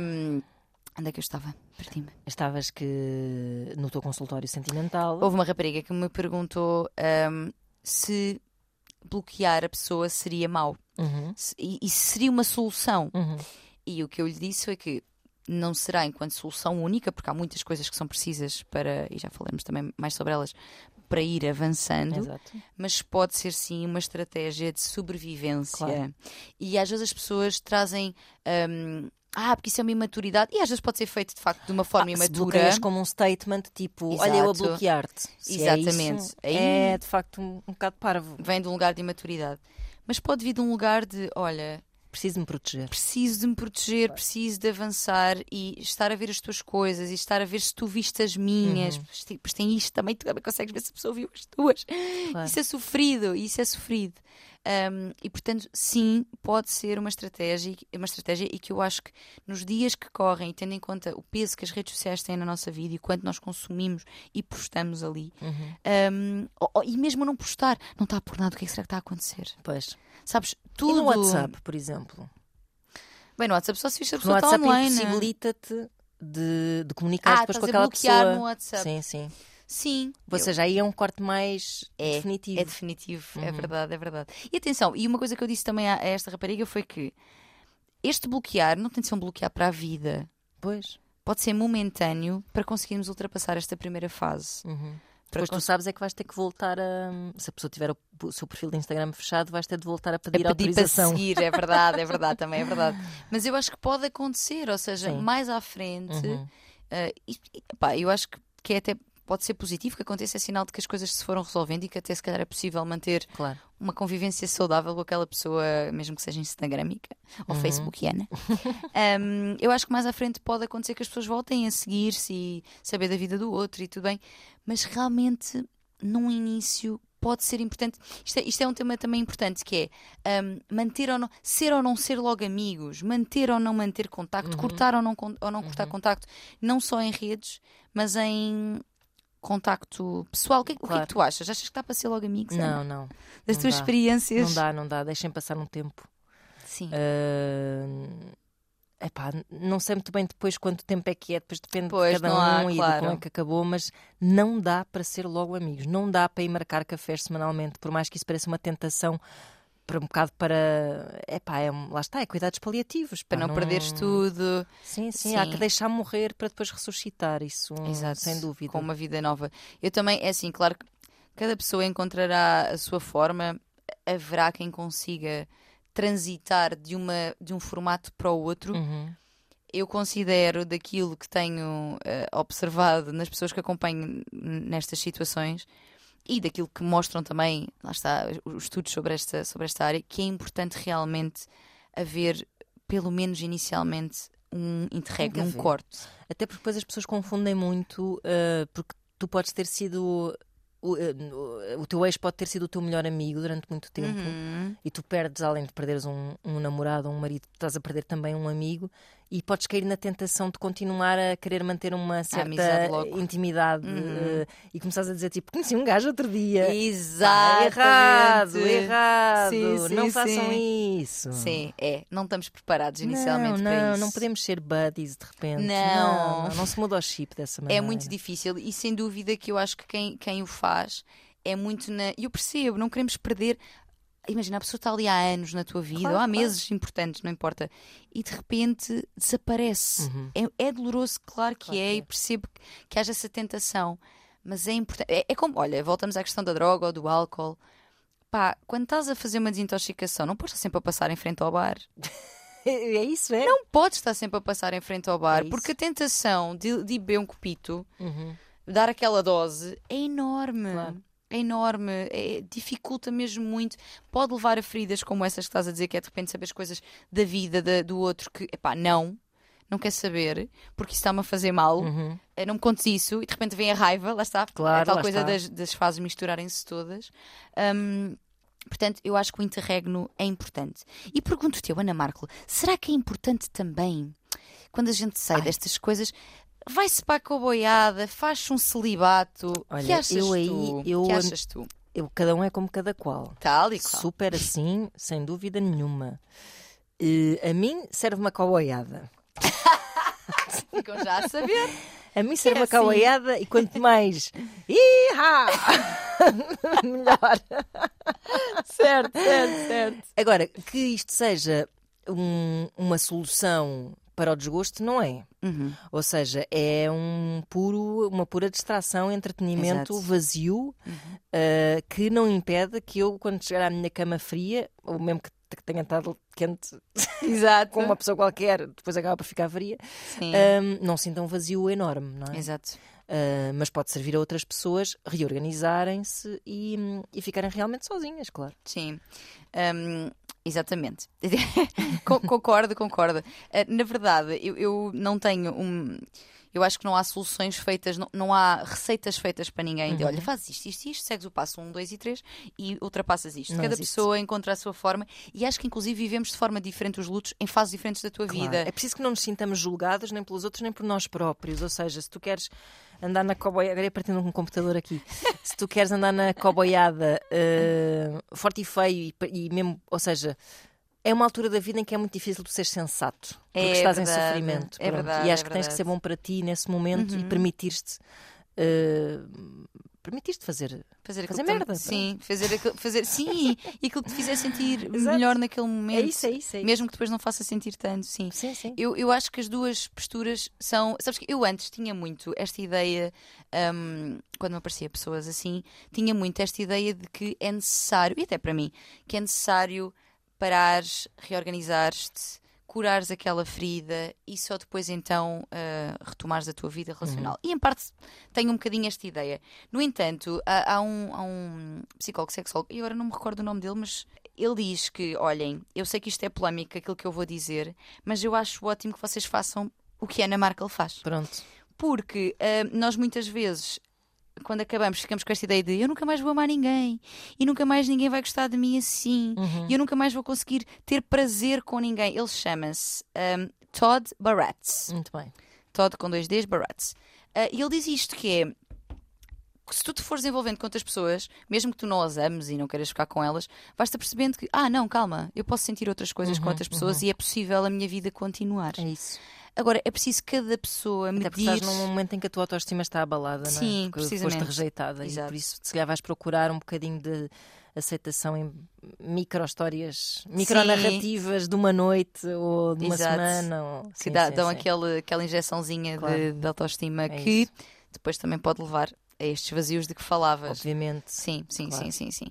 Speaker 2: Um, onde é que eu estava? Perdi-me.
Speaker 1: Estavas que no teu consultório sentimental.
Speaker 2: Houve uma rapariga que me perguntou um, se bloquear a pessoa seria mau
Speaker 1: Uhum,
Speaker 2: Se- e, e se seria uma solução.
Speaker 1: uhum.
Speaker 2: E o que eu lhe disse foi que não será enquanto solução única, porque há muitas coisas que são precisas para, e já falaremos também mais sobre elas, para ir avançando.
Speaker 1: Exato.
Speaker 2: mas pode ser sim uma estratégia de sobrevivência.
Speaker 1: Claro.
Speaker 2: E às vezes as pessoas trazem. hum, ah, porque isso é uma imaturidade. E às vezes pode ser feito de facto de uma forma
Speaker 1: Ah, se
Speaker 2: imatura.
Speaker 1: bloqueias como um statement, tipo, olha, eu a
Speaker 2: Exato.
Speaker 1: bloquear-te. Se é
Speaker 2: Exatamente.
Speaker 1: isso, É de facto um, um bocado parvo.
Speaker 2: Vem de um lugar de imaturidade. Mas pode vir de um lugar de: olha,
Speaker 1: Preciso me proteger.
Speaker 2: preciso de me proteger, preciso de avançar e estar a ver as tuas coisas e estar a ver se tu viste as minhas.
Speaker 1: Uhum.
Speaker 2: Pois tem- Pois tem isto também, tu também consegues ver se a pessoa viu as tuas.
Speaker 1: Claro.
Speaker 2: Isso é sofrido, isso é sofrido. Um, e portanto, sim, pode ser uma estratégia, uma estratégia e que eu acho que nos dias que correm, e tendo em conta o peso que as redes sociais têm na nossa vida e quanto nós consumimos e postamos ali,
Speaker 1: Uhum.
Speaker 2: um, ou- ou- e mesmo não postar, não está por nada, o que é que será que está a acontecer?
Speaker 1: Pois.
Speaker 2: Sabes,
Speaker 1: E
Speaker 2: tudo.
Speaker 1: no WhatsApp, por exemplo?
Speaker 2: Bem, no WhatsApp só se viste a
Speaker 1: No
Speaker 2: pessoa está
Speaker 1: WhatsApp
Speaker 2: online.
Speaker 1: impossibilita-te de, de comunicar
Speaker 2: Ah,
Speaker 1: depois com aquela
Speaker 2: bloquear
Speaker 1: pessoa.
Speaker 2: no WhatsApp.
Speaker 1: Sim, sim.
Speaker 2: Sim.
Speaker 1: Ou
Speaker 2: eu-
Speaker 1: seja, aí é um corte mais
Speaker 2: É,
Speaker 1: definitivo.
Speaker 2: É definitivo, é
Speaker 1: Uhum.
Speaker 2: verdade, é verdade. E atenção, e uma coisa que eu disse também a, a esta rapariga foi que este bloquear não tem de ser um bloquear para a vida.
Speaker 1: Pois.
Speaker 2: Pode ser momentâneo para conseguirmos ultrapassar esta primeira fase.
Speaker 1: Uhum.
Speaker 2: Para
Speaker 1: Depois tu sabes é que vais ter que voltar a. Se a pessoa tiver o, seu perfil de Instagram fechado, vais ter de voltar a pedir,
Speaker 2: a pedir para
Speaker 1: autorização.
Speaker 2: seguir, é verdade, é verdade, também é verdade. Mas eu acho que pode acontecer, ou seja,
Speaker 1: Sim.
Speaker 2: mais à frente,
Speaker 1: Uhum.
Speaker 2: eh, e- e, pá, eu acho que, que é até pode ser positivo que aconteça, é sinal de que as coisas se foram resolvendo e que até se calhar é possível manter
Speaker 1: Claro.
Speaker 2: uma convivência saudável com aquela pessoa, mesmo que seja instagramica ou
Speaker 1: Uhum.
Speaker 2: facebookiana. Um, eu acho que mais à frente pode acontecer que as pessoas voltem a seguir-se e saber da vida do outro e tudo bem, mas realmente num início pode ser importante. Isto é, isto é um tema também importante que é um, manter ou não, ser ou não ser logo amigos, manter ou não manter contacto,
Speaker 1: Uhum.
Speaker 2: cortar ou não, ou não cortar contacto, não só em redes, mas em contacto pessoal. O que, é- o que é
Speaker 1: Claro.
Speaker 2: que tu achas? Achas que dá para ser logo amigos? Ana?
Speaker 1: Não, não.
Speaker 2: Das
Speaker 1: não
Speaker 2: tuas
Speaker 1: dá.
Speaker 2: experiências?
Speaker 1: Não dá, não dá. Deixem passar um tempo.
Speaker 2: Sim.
Speaker 1: É epá, não sei muito bem depois quanto tempo é que é, depois depende
Speaker 2: Pois,
Speaker 1: de cada
Speaker 2: não há,
Speaker 1: um e de
Speaker 2: claro.
Speaker 1: como é que acabou, mas não dá para ser logo amigos, não dá para ir marcar cafés semanalmente, por mais que isso pareça uma tentação para um bocado para. Epá, é, lá está, é cuidados paliativos.
Speaker 2: para
Speaker 1: pá,
Speaker 2: não, perderes tudo.
Speaker 1: Sim, sim, há
Speaker 2: Sim.
Speaker 1: que deixar morrer para depois ressuscitar, isso
Speaker 2: Exato.
Speaker 1: sem dúvida.
Speaker 2: Com uma vida nova. Eu também, é assim, claro que cada pessoa encontrará a sua forma, haverá quem consiga transitar de, uma, de um formato para o outro.
Speaker 1: Uhum.
Speaker 2: Eu considero daquilo que tenho eh, observado nas pessoas que acompanho nestas situações e daquilo que mostram também, lá está, os estudos sobre esta, sobre esta área, que é importante realmente haver, pelo menos inicialmente, um interregno, um corte.
Speaker 1: Até porque depois as pessoas confundem muito, uh, porque tu podes ter sido. O, uh, o teu ex pode ter sido o teu melhor amigo durante muito tempo
Speaker 2: Uhum.
Speaker 1: e tu perdes, além de perderes um, um namorado ou um marido, estás a perder também um amigo e podes cair na tentação de continuar a querer manter uma certa intimidade
Speaker 2: Uhum.
Speaker 1: uh, e começares a dizer tipo, conheci um gajo outro dia.
Speaker 2: Exato.
Speaker 1: errado, errado,
Speaker 2: Sim, sim,
Speaker 1: não
Speaker 2: sim.
Speaker 1: façam isso.
Speaker 2: Sim, é. Não estamos preparados inicialmente
Speaker 1: não,
Speaker 2: para
Speaker 1: não,
Speaker 2: isso.
Speaker 1: não podemos ser buddies de repente.
Speaker 2: Não.
Speaker 1: não, não, não se muda o chip dessa
Speaker 2: É
Speaker 1: maneira.
Speaker 2: muito difícil e sem dúvida que eu acho que quem, quem o faz é muito na. Eu percebo, não queremos perder. Imagina, a pessoa está ali há anos na tua vida,
Speaker 1: Claro,
Speaker 2: ou há
Speaker 1: claro.
Speaker 2: meses importantes, não importa, e de repente desaparece.
Speaker 1: Uhum.
Speaker 2: É, é doloroso, claro que
Speaker 1: Claro
Speaker 2: é,
Speaker 1: que
Speaker 2: e
Speaker 1: é.
Speaker 2: percebo que, que haja essa tentação, mas é importante. É, é como, olha, voltamos à questão da droga ou do álcool. Pá, quando estás a fazer uma desintoxicação, não podes estar sempre a passar em frente ao bar.
Speaker 1: É isso, é?
Speaker 2: Não podes estar sempre a passar em frente ao bar,
Speaker 1: É
Speaker 2: porque a tentação de, de beber um copito,
Speaker 1: Uhum.
Speaker 2: dar aquela dose, é enorme.
Speaker 1: Claro.
Speaker 2: É enorme, é- dificulta mesmo muito. Pode levar a feridas como essas que estás a dizer, que é de repente saber as coisas da vida da- do outro que, epá, não. não quer saber, porque isso está-me a fazer mal,
Speaker 1: Uhum.
Speaker 2: eh, não me contes isso, e de repente vem a raiva, lá está,
Speaker 1: Claro,
Speaker 2: a tal coisa das, das fases misturarem-se todas. Hum, portanto, eu acho que o interregno é importante. E pergunto-te, Ana Marco, será que é importante também, quando a gente sai destas coisas, vai-se para a coboiada, faz-se um celibato, que
Speaker 1: Olha,
Speaker 2: achas
Speaker 1: eu aí-
Speaker 2: tu?
Speaker 1: eu-
Speaker 2: que achas tu?
Speaker 1: Eu, cada um é como cada qual.
Speaker 2: Tal e qual.
Speaker 1: Super assim, sem dúvida nenhuma. Eh, a mim serve uma cauaiada.
Speaker 2: Ficam já a saber.
Speaker 1: A mim serve
Speaker 2: É
Speaker 1: uma
Speaker 2: assim.
Speaker 1: cauaiada e quanto mais. Iha! Melhor.
Speaker 2: certo, certo, certo.
Speaker 1: Agora, que isto seja um- uma solução para o desgosto, não é.
Speaker 2: Uhum.
Speaker 1: Ou seja, é um puro, uma pura distração, entretenimento
Speaker 2: Exato.
Speaker 1: vazio eh, que não impede que eu, quando chegar à minha cama fria, ou mesmo que tenha estado quente
Speaker 2: Exato.
Speaker 1: com uma pessoa qualquer, depois acaba por ficar fria,
Speaker 2: Sim.
Speaker 1: ahm, não sinta um vazio enorme, não é?
Speaker 2: Exato.
Speaker 1: Ah, mas pode servir a outras pessoas reorganizarem-se e, e ficarem realmente sozinhas, claro.
Speaker 2: Sim. Hum, exatamente. Co- concordo, concordo. Uh, na verdade, eu, eu não tenho um. Eu acho que não há soluções feitas, não, não há receitas feitas para ninguém. De, olha, fazes isto, isto, isto, segues o passo 1, 2 e 3 e ultrapassas isto.
Speaker 1: Não
Speaker 2: Cada
Speaker 1: existe.
Speaker 2: pessoa encontra a sua forma e acho que inclusive vivemos de forma diferente os lutos em fases diferentes da tua
Speaker 1: Claro.
Speaker 2: vida.
Speaker 1: É preciso que não nos sintamos julgados nem pelos outros nem por nós próprios. Ou seja, se tu queres andar na coboiada, agora ia partindo um computador aqui, se tu queres andar na coboiada eh, forte e feio e, e mesmo, ou seja, é uma altura da vida em que é muito difícil tu seres sensato, porque
Speaker 2: É
Speaker 1: estás em
Speaker 2: verdade,
Speaker 1: sofrimento.
Speaker 2: é verdade,
Speaker 1: e acho
Speaker 2: é
Speaker 1: que tens que ser.
Speaker 2: Uhum.
Speaker 1: bom para ti nesse momento e permitir-te eh, permitir-te fazer.
Speaker 2: Fazer,
Speaker 1: Fazer merda,
Speaker 2: Sim, fazer, aquilo- fazer sim, e aquilo que te fizer sentir melhor naquele momento.
Speaker 1: É isso, é isso, é isso.
Speaker 2: Mesmo que depois não faça sentir tanto, sim.
Speaker 1: Sim, sim.
Speaker 2: Eu, eu acho que as duas posturas são. Sabes que eu antes tinha muito esta ideia, hum, quando me aparecia pessoas assim, tinha muito esta ideia de que é necessário, e até para mim, que é necessário parares, reorganizares-te, curares aquela ferida e só depois então ah, retomares a tua vida relacional. E em parte tenho um bocadinho esta ideia. No entanto, há, há um, há um psicólogo sexólogo, e agora não me recordo o nome dele, mas ele diz que, olhem, eu sei que isto é polémico, aquilo que eu vou dizer, mas eu acho ótimo que vocês façam o que a Ana Markel faz.
Speaker 1: Pronto.
Speaker 2: Porque ah, nós muitas vezes, quando acabamos, ficamos com esta ideia de eu nunca mais vou amar ninguém e nunca mais ninguém vai gostar de mim assim
Speaker 1: Uhum.
Speaker 2: e eu nunca mais vou conseguir ter prazer com ninguém. Ele chama-se ah, Todd Barratz.
Speaker 1: Muito bem.
Speaker 2: Todd com dois Ds, Barratz. Ah, e ele diz isto que é se tu te fores envolvendo com outras pessoas, mesmo que tu não as ames e não queiras ficar com elas, vais-te percebendo que, ah, não, calma, eu posso sentir outras coisas com outras pessoas e é possível a minha vida continuar.
Speaker 1: É isso.
Speaker 2: Agora, é preciso cada pessoa
Speaker 1: Até porque
Speaker 2: medir.
Speaker 1: estás num momento em que a tua autoestima está abalada, não é?
Speaker 2: Sim, precisamente.
Speaker 1: foste rejeitada. E
Speaker 2: Exato.
Speaker 1: por isso, se calhar, vais procurar um bocadinho de aceitação em micro-histórias, micro-narrativas de uma noite ou de uma
Speaker 2: Exato.
Speaker 1: semana. Ou...
Speaker 2: que
Speaker 1: Sim,
Speaker 2: dá-
Speaker 1: sim,
Speaker 2: dão
Speaker 1: sim.
Speaker 2: Aquele, aquela injeçãozinha de-
Speaker 1: Claro.
Speaker 2: de, autoestima
Speaker 1: É
Speaker 2: que
Speaker 1: isso.
Speaker 2: depois também pode levar a estes vazios de que falavas.
Speaker 1: Obviamente.
Speaker 2: Sim, sim,
Speaker 1: Claro.
Speaker 2: sim, sim, sim.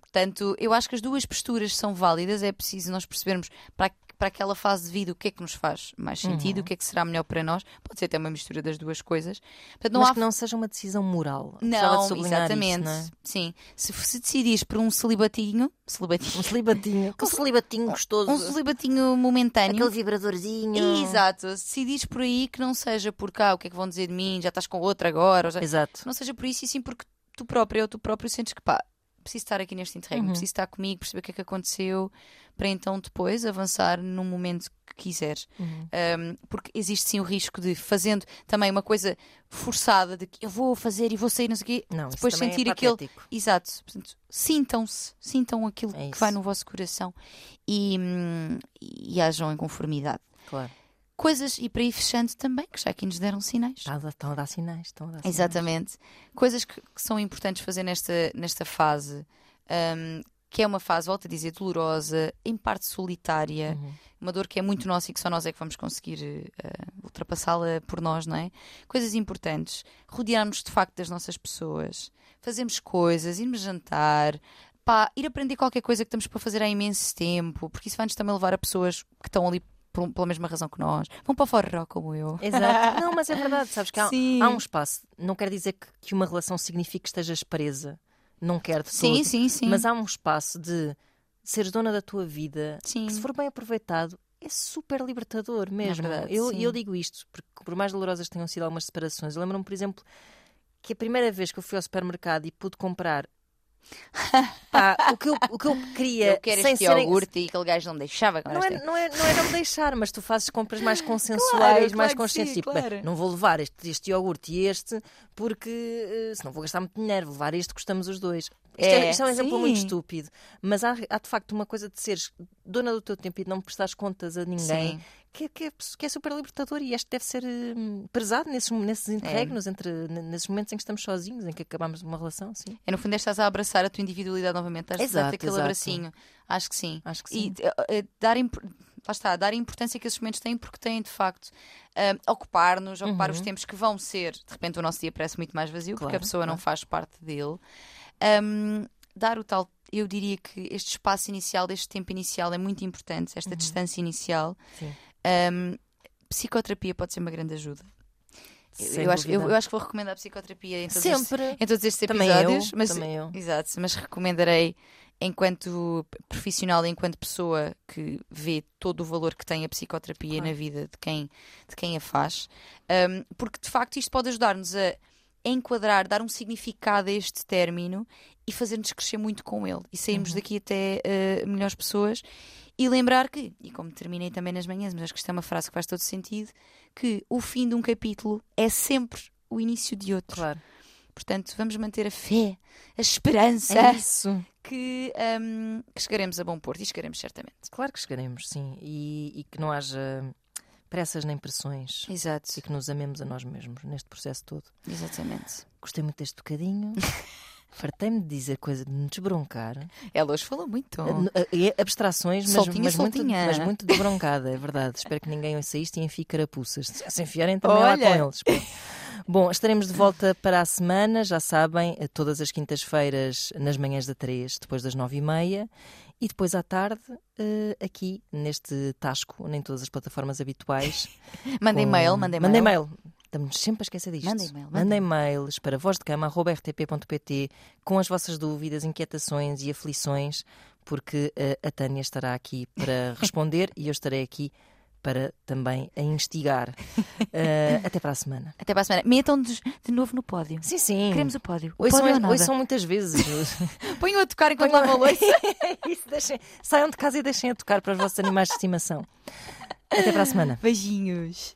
Speaker 2: Portanto, eu acho que as duas posturas são válidas, é preciso nós percebermos para, para aquela fase de vida o que é que nos faz mais
Speaker 1: Uhum.
Speaker 2: sentido, o que é que será melhor para nós. Pode ser até uma mistura das duas coisas. Portanto, não
Speaker 1: Mas
Speaker 2: há
Speaker 1: que não seja uma decisão moral.
Speaker 2: Não,
Speaker 1: de
Speaker 2: exatamente.
Speaker 1: Isso, não é?
Speaker 2: Sim. Se, se decidires por um celibatinho, celibatinho,
Speaker 1: Um celibatinho. Um celibatinho gostoso.
Speaker 2: um celibatinho momentâneo.
Speaker 1: Aquele vibradorzinho.
Speaker 2: Exato. Se decidires por aí que não seja por cá, o que é que vão dizer de mim, já estás com outra agora, já...
Speaker 1: Exato.
Speaker 2: não seja por isso e sim porque tu próprio ou tu próprio sentes que pá, preciso estar aqui neste interregno,
Speaker 1: Uhum.
Speaker 2: preciso estar comigo, perceber o que é que aconteceu, para então depois avançar no momento que quiseres.
Speaker 1: Uhum.
Speaker 2: Um, porque existe sim o risco de fazendo também uma coisa forçada de que eu vou fazer e vou sair, não sei o quê,
Speaker 1: Não,
Speaker 2: depois
Speaker 1: também
Speaker 2: sentir
Speaker 1: é
Speaker 2: aquele. Exato. Portanto, sintam-se, sintam aquilo
Speaker 1: É
Speaker 2: que vai no vosso coração e, hum, e hajam em conformidade.
Speaker 1: Claro.
Speaker 2: Coisas, e para ir fechando também, que já aqui nos deram sinais.
Speaker 1: Estão a dar- sinais. Estão a dar sinais.
Speaker 2: Exatamente. Coisas que, que são importantes fazer nesta, nesta fase, hum, que é uma fase, volto a dizer, dolorosa, em parte solitária,
Speaker 1: Uhum.
Speaker 2: uma dor que é muito nossa e que só nós é que vamos conseguir eh, ultrapassá-la por nós, não é? Coisas importantes. Rodearmos de facto das nossas pessoas, fazermos coisas, irmos jantar. Pá, ir aprender qualquer coisa que estamos para fazer há imenso tempo, porque isso vai-nos também levar a pessoas que estão ali por- pela mesma razão que nós. Vão para o forró como eu.
Speaker 1: Exato. Não, mas é verdade, sabes que há, há um espaço. Não quer dizer que, que uma relação signifique que estejas presa. Não quer de
Speaker 2: Sim,
Speaker 1: todo.
Speaker 2: sim, sim.
Speaker 1: Mas há um espaço de seres dona da tua vida,
Speaker 2: Sim.
Speaker 1: que se for bem aproveitado, é super libertador mesmo.
Speaker 2: É verdade,
Speaker 1: eu, eu digo isto, porque por mais dolorosas tenham sido algumas separações, eu lembro-me, por exemplo, que a primeira vez que eu fui ao supermercado e pude comprar pá, o, que eu, o que eu queria
Speaker 2: Eu quero
Speaker 1: sem
Speaker 2: este
Speaker 1: serem-
Speaker 2: iogurte e aquele gajo não me deixava.
Speaker 1: não é, não, é, não é não me deixar, mas tu fazes compras mais consensuais,
Speaker 2: Claro,
Speaker 1: mais
Speaker 2: claro
Speaker 1: conscientes.
Speaker 2: sim,
Speaker 1: tipo,
Speaker 2: claro.
Speaker 1: não vou levar este, este iogurte e este, porque eh, senão vou gastar muito dinheiro. Vou levar este, gostamos os dois. Isto é,
Speaker 2: É,
Speaker 1: isto é um exemplo
Speaker 2: sim.
Speaker 1: muito estúpido, mas há, há de facto uma coisa de seres dona do teu tempo e de não prestares contas a ninguém
Speaker 2: Sim.
Speaker 1: Que, é- que, é, que é super libertador e este deve ser hum, prezado nesses, nesses
Speaker 2: É.
Speaker 1: interregnos, entre, nesses momentos em que estamos sozinhos, em que acabamos uma relação, sim.
Speaker 2: É, no fundo, é estás a abraçar a tua individualidade novamente. Estás a
Speaker 1: Exato,
Speaker 2: aquele
Speaker 1: exato.
Speaker 2: abracinho. Acho que sim.
Speaker 1: Acho que
Speaker 2: E
Speaker 1: sim.
Speaker 2: eh, eh, dar, imp- lá está, dar a importância que esses momentos têm, porque têm, de facto, eh, ocupar-nos, ocupar os tempos que vão ser. De repente, o nosso dia parece muito mais vazio, porque a
Speaker 1: Uhum. Claro,
Speaker 2: pessoa não
Speaker 1: claro.
Speaker 2: faz parte dele. Ahm, dar o tal. Eu diria que este espaço inicial, este tempo inicial é muito importante, esta
Speaker 1: Uhum.
Speaker 2: distância inicial.
Speaker 1: Sim.
Speaker 2: Ahm, psicoterapia pode ser uma grande ajuda. Eu- acho, eu, eu acho que vou recomendar a psicoterapia em todos, estes,
Speaker 1: Sempre.
Speaker 2: em todos estes
Speaker 1: Também eu,
Speaker 2: episódios. mas,
Speaker 1: também eu.
Speaker 2: Exato, mas recomendarei enquanto profissional, enquanto pessoa que vê todo o valor que tem a psicoterapia
Speaker 1: Claro.
Speaker 2: na vida de quem, de quem a faz, Um, porque de facto isto pode ajudar-nos a enquadrar, dar um significado a este término e fazer-nos crescer muito com ele e sairmos daqui até uh, melhores pessoas e lembrar que, e como terminei também nas manhãs, mas acho que isto é uma frase que faz todo sentido, que o fim de um capítulo é sempre o início de outro.
Speaker 1: Claro.
Speaker 2: Portanto, vamos manter a fé, a esperança
Speaker 1: É isso.
Speaker 2: que, hum, que chegaremos a bom porto e chegaremos certamente.
Speaker 1: Claro que chegaremos, sim. E, e que não haja pressas nem pressões.
Speaker 2: Exato,
Speaker 1: E que nos amemos a nós mesmos neste processo todo.
Speaker 2: exatamente.
Speaker 1: Gostei muito deste bocadinho. Fartei-me de dizer coisa de me desbroncar.
Speaker 2: Ela hoje falou muito.
Speaker 1: Eh, eh, Abstrações, mas,
Speaker 2: Soltinha,
Speaker 1: mas, muito,
Speaker 2: soltinha.
Speaker 1: mas muito desbroncada, é verdade. Espero que ninguém ouça isto e enfie carapuças. Se enfiarem também lá
Speaker 2: Olha.
Speaker 1: com eles. Bom, estaremos de volta para a semana, já sabem, eh, todas as quintas-feiras, nas manhãs da 3, depois das 9h30. E depois à tarde, aqui neste Tasco, nem todas as plataformas habituais.
Speaker 2: Mandem
Speaker 1: com-
Speaker 2: mail, mandem mail.
Speaker 1: Mandem mail. Estamos sempre a esquecer disto.
Speaker 2: Mandem mail,
Speaker 1: Mandem mails para vozdecama.rtp.pt com as vossas dúvidas, inquietações e aflições, porque eh, a Tânia estará aqui para responder e eu estarei aqui para também a instigar. Eh, até para a semana.
Speaker 2: Até para a semana. Metam-nos de novo no pódio.
Speaker 1: Sim, sim.
Speaker 2: Queremos o pódio. O pódio ou nada.
Speaker 1: ouçam muitas vezes.
Speaker 2: Ponham a tocar enquanto lavam a louça.
Speaker 1: Isso, deixem- saiam de casa e deixem a tocar para os vossos animais de estimação. Até para a semana.
Speaker 2: Beijinhos.